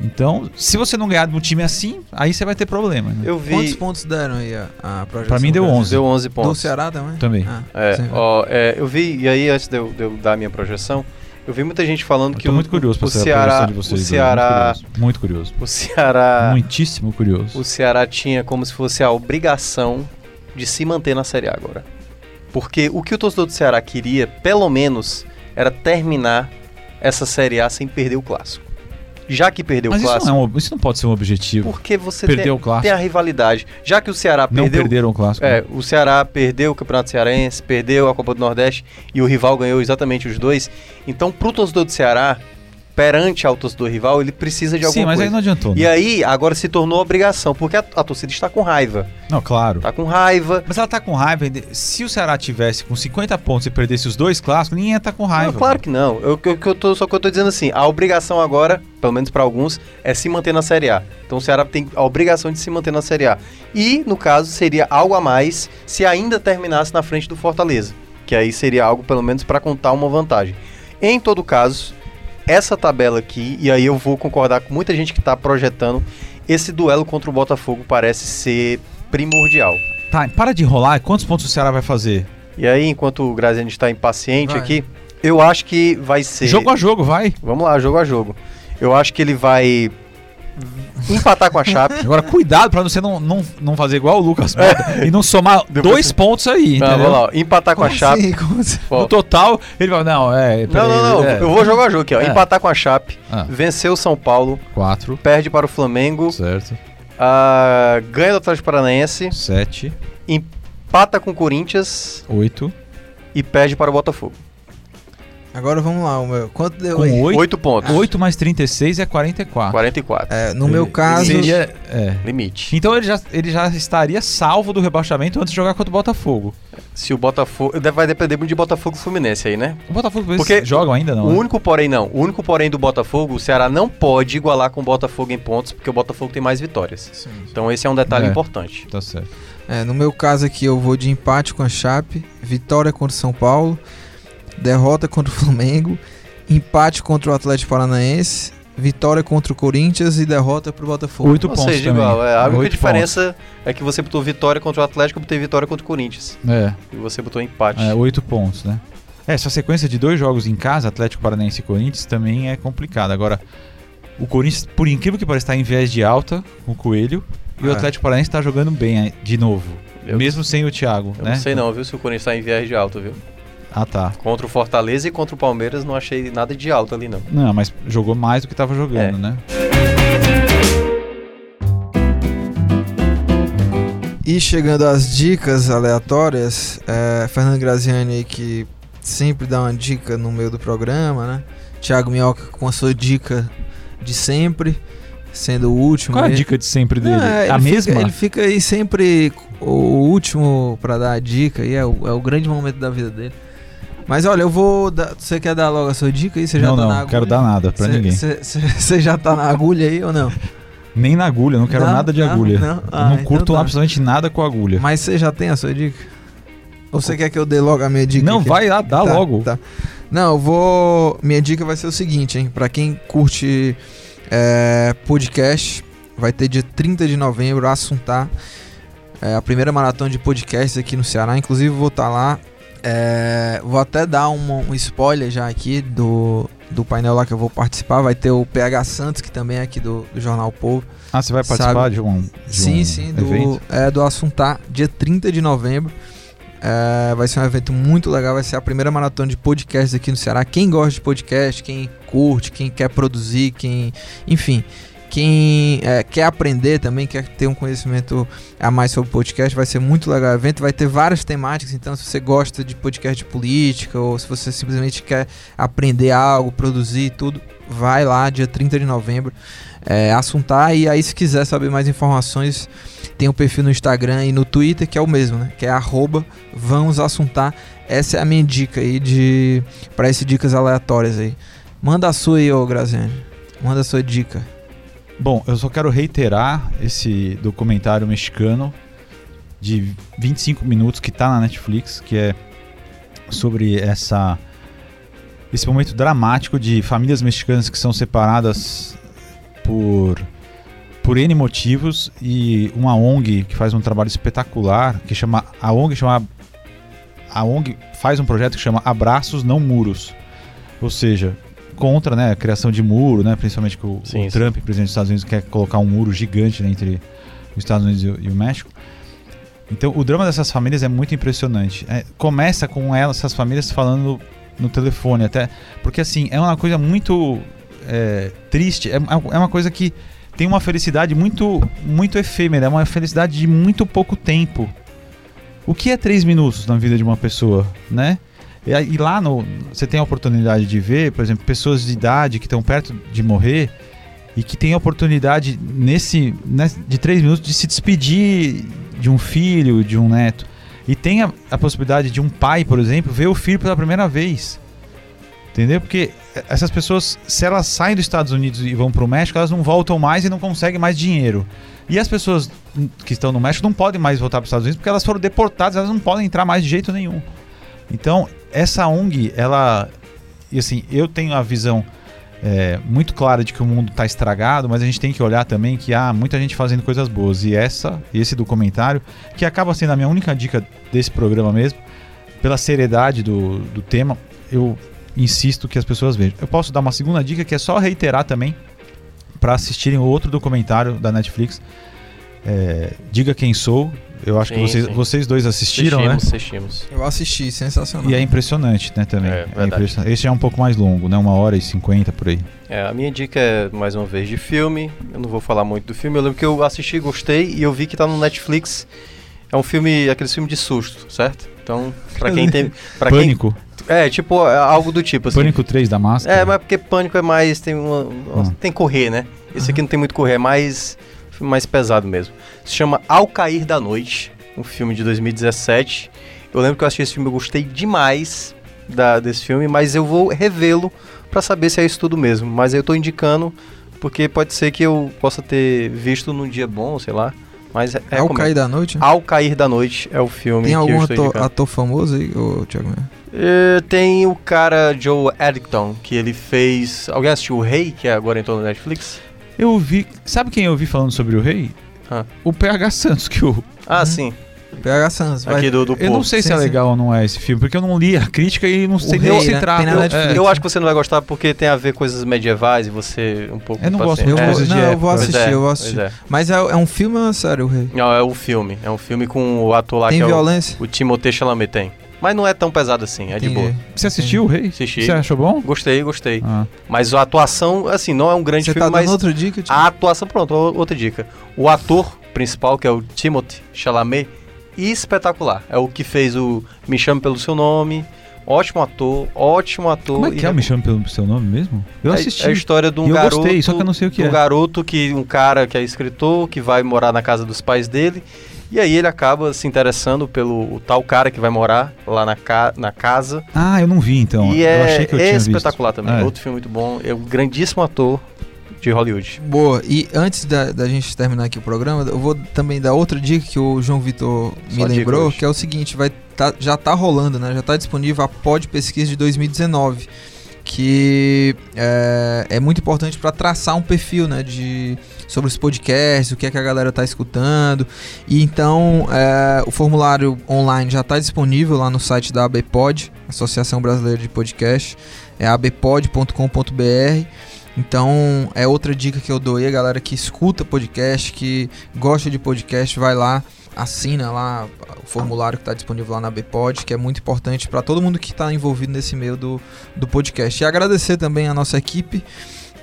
[SPEAKER 4] Então, se você não ganhar de um time assim, aí você vai ter problema. Né?
[SPEAKER 3] Eu vi.
[SPEAKER 2] Quantos pontos deram aí a, a projeção?
[SPEAKER 4] Pra mim deu
[SPEAKER 2] Brasil?
[SPEAKER 4] 11.
[SPEAKER 3] Deu 11
[SPEAKER 2] Do
[SPEAKER 3] pontos.
[SPEAKER 2] Ceará também?
[SPEAKER 4] Também.
[SPEAKER 2] Ah,
[SPEAKER 3] É, ó, é, eu vi, e aí antes de eu, de eu dar a minha projeção, eu vi muita gente falando
[SPEAKER 4] Eu
[SPEAKER 3] que
[SPEAKER 4] tô
[SPEAKER 3] o,
[SPEAKER 4] muito curioso pra
[SPEAKER 3] o
[SPEAKER 4] saber a
[SPEAKER 3] Ceará,
[SPEAKER 4] projeção de vocês.
[SPEAKER 3] o Ceará,
[SPEAKER 4] Muito curioso.
[SPEAKER 3] o Ceará,
[SPEAKER 4] Muitíssimo curioso.
[SPEAKER 3] o Ceará tinha como se fosse a obrigação de se manter na Série A agora. Porque o que o torcedor do Ceará queria, pelo menos, era terminar essa Série A sem perder o clássico. já que perdeu
[SPEAKER 4] Mas
[SPEAKER 3] o
[SPEAKER 4] isso
[SPEAKER 3] clássico,
[SPEAKER 4] não, é um, isso não pode ser um objetivo.
[SPEAKER 3] porque você
[SPEAKER 4] Perder
[SPEAKER 3] tem,
[SPEAKER 4] o clássico.
[SPEAKER 3] tem a rivalidade. Já que o Ceará
[SPEAKER 4] Não
[SPEAKER 3] perdeu,
[SPEAKER 4] perderam o clássico.
[SPEAKER 3] é, o Ceará perdeu o Campeonato Cearense, perdeu a Copa do Nordeste e o rival ganhou exatamente os dois. Então, pro torcedor do Ceará, perante ao torcedor rival, ele precisa de alguma
[SPEAKER 4] Sim, mas
[SPEAKER 3] coisa.
[SPEAKER 4] aí não adiantou.
[SPEAKER 3] E
[SPEAKER 4] né?
[SPEAKER 3] aí, agora se tornou obrigação, porque a, a torcida está com raiva.
[SPEAKER 4] Não, claro.
[SPEAKER 3] Tá com raiva.
[SPEAKER 4] Mas ela tá com raiva. Se o Ceará tivesse com 50 pontos e perdesse os dois clássicos, ninguém ia estar com raiva.
[SPEAKER 3] Não, claro que não. Eu, eu, eu tô, só que eu tô dizendo assim, a obrigação agora, pelo menos para alguns, é se manter na Série A. Então o Ceará tem a obrigação de se manter na Série A. E, no caso, seria algo a mais se ainda terminasse na frente do Fortaleza. Que aí seria algo, pelo menos, para contar uma vantagem. Em todo caso, essa tabela aqui, e aí eu vou concordar com muita gente que tá projetando, esse duelo contra o Botafogo parece ser primordial.
[SPEAKER 4] Tá, para de enrolar. Quantos pontos o Ceará vai fazer?
[SPEAKER 3] E aí, enquanto o Graziani está impaciente
[SPEAKER 2] Vai.
[SPEAKER 3] aqui, eu acho que vai ser.
[SPEAKER 4] Jogo a jogo, vai.
[SPEAKER 3] Vamos lá, jogo a jogo. Eu acho que ele vai empatar com a Chape.
[SPEAKER 4] Agora, cuidado pra você não, não, não fazer igual o Lucas Mota e não somar
[SPEAKER 3] Depois-
[SPEAKER 4] dois pontos aí,
[SPEAKER 3] Não,
[SPEAKER 4] entendeu?
[SPEAKER 3] vamos lá, ó, empatar com a Chape.
[SPEAKER 2] assim? Assim?
[SPEAKER 4] No total, ele vai. Não, é.
[SPEAKER 3] não, não, não.
[SPEAKER 4] é,
[SPEAKER 3] Eu vou jogar jogo aqui, ó.
[SPEAKER 4] É.
[SPEAKER 3] Empatar com a Chape,
[SPEAKER 4] Ah.
[SPEAKER 3] vencer o São Paulo,
[SPEAKER 4] Quatro,
[SPEAKER 3] perde para o Flamengo,
[SPEAKER 4] certo.
[SPEAKER 3] ah, ganha do Atlético Paranaense,
[SPEAKER 4] Sete,
[SPEAKER 3] empata com o Corinthians
[SPEAKER 4] oito.
[SPEAKER 3] e perde para o Botafogo.
[SPEAKER 2] Agora vamos lá, o meu. Quanto deu
[SPEAKER 4] Com
[SPEAKER 2] aí?
[SPEAKER 4] oito.
[SPEAKER 3] Oito pontos.
[SPEAKER 4] 8 mais 36 é 44.
[SPEAKER 3] 44.
[SPEAKER 2] É, no meu
[SPEAKER 4] Ele-
[SPEAKER 2] caso.
[SPEAKER 4] Seria, é.
[SPEAKER 3] Limite.
[SPEAKER 4] Então ele já, ele já estaria salvo do rebaixamento antes de jogar contra o Botafogo.
[SPEAKER 3] Se o Botafogo. Vai depender muito de Botafogo e Fluminense aí, né?
[SPEAKER 4] O Botafogo
[SPEAKER 3] Porque
[SPEAKER 4] jogam ainda, não?
[SPEAKER 3] o
[SPEAKER 4] né?
[SPEAKER 3] único porém não. O único porém do Botafogo, o Ceará não pode igualar com o Botafogo em pontos, porque o Botafogo tem mais vitórias.
[SPEAKER 2] Sim.
[SPEAKER 3] Então esse é um detalhe
[SPEAKER 4] É.
[SPEAKER 3] importante.
[SPEAKER 4] Tá certo.
[SPEAKER 2] É, no meu caso aqui eu vou de empate com a Chape, vitória contra o São Paulo, derrota contra o Flamengo, empate contra o Atlético Paranaense, vitória contra o Corinthians e derrota pro Botafogo.
[SPEAKER 4] Oito
[SPEAKER 3] Ou
[SPEAKER 4] pontos
[SPEAKER 3] seja,
[SPEAKER 4] também.
[SPEAKER 3] igual. É, a única
[SPEAKER 4] Oito
[SPEAKER 3] diferença é que você botou vitória contra o Atlético, eu botei vitória contra o Corinthians.
[SPEAKER 4] pontos. É.
[SPEAKER 3] E você botou empate.
[SPEAKER 4] É, oito pontos, né? É, essa sequência de dois jogos em casa, Atlético Paranaense e Corinthians, também é complicada. Agora, o Corinthians, por incrível que pareça, está em viés de alta com o Coelho. E o
[SPEAKER 2] É.
[SPEAKER 4] Atlético Paranaense está jogando bem de novo.
[SPEAKER 3] Eu-
[SPEAKER 4] mesmo sem o Thiago,
[SPEAKER 3] Eu
[SPEAKER 4] né?
[SPEAKER 3] não sei não, viu, se o Corinthians tá em viés de alto, viu?
[SPEAKER 4] Ah, tá.
[SPEAKER 3] Contra o Fortaleza e contra o Palmeiras não achei nada de alto ali, não.
[SPEAKER 4] Não, mas jogou mais do que estava jogando,
[SPEAKER 3] É.
[SPEAKER 4] né?
[SPEAKER 2] E chegando às dicas aleatórias, é, Fernando Graziani que sempre dá uma dica no meio do programa, né? Thiago Minhoca com a sua dica de sempre, sendo o último.
[SPEAKER 4] Qual é a dica de sempre dele?
[SPEAKER 2] Não, é,
[SPEAKER 4] a
[SPEAKER 2] ele
[SPEAKER 4] mesma?
[SPEAKER 2] Fica, ele fica aí sempre o último pra dar a dica e é o, é o grande momento da vida dele. Mas olha, eu vou. dar- Você quer dar logo a sua dica aí? Você já
[SPEAKER 4] não,
[SPEAKER 2] tá
[SPEAKER 4] não,
[SPEAKER 2] agulha?
[SPEAKER 4] quero dar nada pra
[SPEAKER 2] Cê-
[SPEAKER 4] ninguém.
[SPEAKER 2] cê- cê- Você já tá na agulha aí ou não?
[SPEAKER 4] Nem na agulha, não quero
[SPEAKER 2] Não,
[SPEAKER 4] nada de
[SPEAKER 2] não,
[SPEAKER 4] agulha.
[SPEAKER 2] não. Ah,
[SPEAKER 4] não
[SPEAKER 2] então
[SPEAKER 4] curto
[SPEAKER 2] tá.
[SPEAKER 4] absolutamente nada com agulha.
[SPEAKER 2] Mas você já tem a sua dica? Ou você quer que eu dê logo a minha dica?
[SPEAKER 4] não,
[SPEAKER 2] aqui?
[SPEAKER 4] vai lá, dá
[SPEAKER 2] Tá,
[SPEAKER 4] logo.
[SPEAKER 2] tá. Não, eu vou. Minha dica vai ser o seguinte, hein? Pra quem curte é, podcast, vai ter dia 30 de novembro, Assuntar. É a primeira maratona de podcasts aqui no Ceará. Inclusive, vou estar lá. É, vou até dar um, um spoiler já aqui do, do painel lá que eu vou participar. Vai ter o PH Santos, que também é aqui do, do Jornal Povo.
[SPEAKER 4] Ah, você vai
[SPEAKER 2] Sabe-
[SPEAKER 4] participar de um, de
[SPEAKER 2] Sim,
[SPEAKER 4] um
[SPEAKER 2] sim, do, é, do Assuntar, dia 30 de novembro. É, vai ser um evento muito legal, vai ser a primeira maratona de podcast aqui no Ceará. Quem gosta de podcast, quem curte, quem quer produzir, quem. Enfim, quem é, quer aprender também, quer ter um conhecimento a mais sobre podcast, vai ser muito legal o evento. Vai ter várias temáticas, então se você gosta de podcast de política, ou se você simplesmente quer aprender algo, produzir tudo, vai lá, dia 30 de novembro. É, assuntar e aí se quiser saber mais informações tem o perfil no Instagram e no Twitter que é o mesmo, né? Que é arroba vamos assuntar. Essa é a minha dica aí de para esse dicas aleatórias aí. Manda a sua aí, ô Graziani. Manda a sua dica.
[SPEAKER 4] Bom, eu só quero reiterar esse documentário mexicano de 25 minutos que tá na Netflix, que é sobre essa esse momento dramático de famílias mexicanas que são separadas por por N motivos e uma ONG que faz um trabalho espetacular, que chama a ONG chama a ONG faz um projeto que chama Abraços Não Muros. Ou seja, contra né, a criação de muro, né, principalmente que o,
[SPEAKER 3] Sim,
[SPEAKER 4] o
[SPEAKER 3] sim.
[SPEAKER 4] Trump, presidente dos Estados Unidos, quer colocar um muro gigante né, entre os Estados Unidos e o, e o México. Então, o drama dessas famílias é muito impressionante. É, começa com elas, essas famílias falando no telefone, até porque assim é uma coisa muito é, triste. É, é uma coisa que tem uma felicidade muito, muito efêmera, é uma felicidade de muito pouco tempo. O que é três minutos na vida de uma pessoa, né? E, lá no, você tem a oportunidade de ver, por exemplo, pessoas de idade que estão perto de morrer e que têm a oportunidade nesse, nesse de três minutos de se despedir de um filho, de um neto. E tem a, a possibilidade de um pai, por exemplo, ver o filho pela primeira vez. Entendeu? Porque essas pessoas, se elas saem dos Estados Unidos e vão para o México, elas não voltam mais e não conseguem mais dinheiro. E as pessoas que estão no México não podem mais voltar para os Estados Unidos porque elas foram deportadas, elas não podem entrar mais de jeito nenhum. Então, essa ONG, ela. E assim, eu tenho a visão é, muito clara de que o mundo está estragado, mas a gente tem que olhar também que há muita gente fazendo coisas boas. E essa, esse documentário, que acaba sendo a minha única dica desse programa mesmo, pela seriedade do, do tema, eu insisto que as pessoas vejam. Eu posso dar uma segunda dica que é só reiterar também para assistirem outro documentário da Netflix. É, Diga Quem Sou. Eu acho sim, que vocês, vocês dois assistiram,
[SPEAKER 3] assistimos,
[SPEAKER 4] né?
[SPEAKER 3] Assistimos.
[SPEAKER 2] Eu assisti, sensacional.
[SPEAKER 4] E é impressionante, né, também.
[SPEAKER 3] É,
[SPEAKER 4] é impressionante. Esse é um pouco mais longo, né? Uma hora e cinquenta por aí.
[SPEAKER 3] É, a minha dica é, mais uma vez, de filme. Eu não vou falar muito do filme. Eu lembro que eu assisti, gostei e eu vi que tá no Netflix. É um filme, aquele filme de susto, certo? Então, pra quem tem... Pra
[SPEAKER 4] Pânico?
[SPEAKER 3] Quem, é, tipo, é algo do tipo assim.
[SPEAKER 4] Pânico 3 da máscara?
[SPEAKER 3] É, mas porque Pânico é mais. Tem, uma, hum. tem correr, né? Esse aqui não tem muito correr, é mais. Mais pesado mesmo. Se chama Ao Cair da Noite, um filme de 2017. Eu lembro que eu assisti esse filme, eu gostei demais da, desse filme, mas eu vou revê-lo para saber se é isso tudo mesmo. Mas eu tô indicando porque pode ser que eu possa ter visto num dia bom, sei lá. Mas é,
[SPEAKER 2] é Ao Cair da Noite?
[SPEAKER 3] Ao Cair da Noite é o filme.
[SPEAKER 2] Tem algum ator, ator famoso aí, ô, Thiago?
[SPEAKER 3] Uh, tem o cara Joe Edgerton, que ele fez. Alguém assistiu O Rei, que agora entrou no Netflix?
[SPEAKER 4] Eu vi. Sabe quem eu vi falando sobre o Rei?
[SPEAKER 3] Ah.
[SPEAKER 4] O PH Santos, que o.
[SPEAKER 3] Ah, sim.
[SPEAKER 2] PH Santos, vai.
[SPEAKER 3] Aqui do, do
[SPEAKER 4] Eu não sei se
[SPEAKER 2] Sim,
[SPEAKER 4] é
[SPEAKER 2] sim.
[SPEAKER 4] legal ou não é esse filme, porque eu não li a crítica e não sei nem se
[SPEAKER 2] né?
[SPEAKER 4] trata.
[SPEAKER 2] Na
[SPEAKER 4] É.
[SPEAKER 3] Eu acho que você não vai gostar porque tem a ver coisas medievais e você um pouco.
[SPEAKER 4] Eu não gosto
[SPEAKER 3] paciente.
[SPEAKER 2] Eu
[SPEAKER 4] de
[SPEAKER 3] é,
[SPEAKER 2] vou, não, eu vou assistir,
[SPEAKER 3] é,
[SPEAKER 2] eu vou assistir.
[SPEAKER 3] é.
[SPEAKER 2] Mas é, é um filme ou é uma série, o Rei?
[SPEAKER 3] Não, é um filme. É um filme com o ator lá
[SPEAKER 2] Tem
[SPEAKER 3] que
[SPEAKER 2] violência?
[SPEAKER 3] é o, o Timothée Chalamet tem. Mas não é tão pesado assim, é de
[SPEAKER 2] Entendi.
[SPEAKER 3] boa.
[SPEAKER 4] Você assistiu o Rei?
[SPEAKER 3] Assisti.
[SPEAKER 4] Você achou bom?
[SPEAKER 3] Gostei, gostei.
[SPEAKER 4] Ah.
[SPEAKER 3] Mas a atuação, assim, não é um grande
[SPEAKER 2] Você
[SPEAKER 3] filme,
[SPEAKER 2] tá
[SPEAKER 3] mas
[SPEAKER 2] outra dica, Thiago?
[SPEAKER 3] a atuação, pronto, outra dica. O ator principal, que é o Timothée Chalamet, espetacular. É o que fez o Me Chame Pelo Seu Nome. Ótimo ator, ótimo ator.
[SPEAKER 4] Como é que é? Me chama pelo seu nome mesmo? Eu
[SPEAKER 3] é,
[SPEAKER 4] assisti.
[SPEAKER 3] é a história de um
[SPEAKER 4] eu
[SPEAKER 3] garoto.
[SPEAKER 4] gostei, só que eu não sei o que
[SPEAKER 3] de um
[SPEAKER 4] é.
[SPEAKER 3] garoto que um cara que é escritor que vai morar na casa dos pais dele e aí ele acaba se interessando pelo tal cara que vai morar lá na, ca, na casa
[SPEAKER 4] Ah, eu não vi então.
[SPEAKER 3] e
[SPEAKER 4] eu
[SPEAKER 3] é,
[SPEAKER 4] achei que eu tinha visto.
[SPEAKER 3] espetacular também.
[SPEAKER 4] É.
[SPEAKER 3] Outro filme muito bom. É um grandíssimo ator de Hollywood.
[SPEAKER 2] Boa, e antes da, da gente terminar aqui o programa, eu vou também dar outra dica que o João Vitor me
[SPEAKER 3] Só
[SPEAKER 2] lembrou, que é o seguinte, vai tá, já tá rolando, né? Já tá disponível a Pod Pesquisa de 2019, que é, é muito importante para traçar um perfil, né, de sobre os podcasts, o que é que a galera tá escutando. E então, é, o formulário online já tá disponível lá no site da ABPod, Associação Brasileira de Podcast, é abpod.com.br. Então, é outra dica que eu dou aí, a galera que escuta podcast, que gosta de podcast, vai lá, assina lá o formulário que está disponível lá na Bpod, que é muito importante para todo mundo que está envolvido nesse meio do, do podcast. E agradecer também a nossa equipe,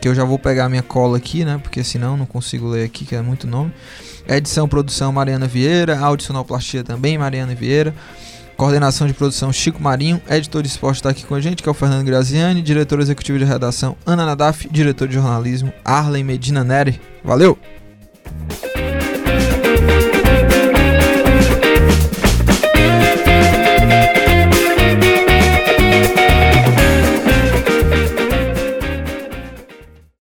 [SPEAKER 2] que eu já vou pegar a minha cola aqui, né? Porque senão não consigo ler aqui, que é muito nome. Edição, produção, Mariana Vieira. Áudio sonoplastia também, Mariana Vieira. Coordenação de produção Chico Marinho, editor de esporte está aqui com a gente, que é o Fernando Graziani, diretor executivo de redação Ana Nadaf, diretor de jornalismo Arlen Medina Neri. Valeu!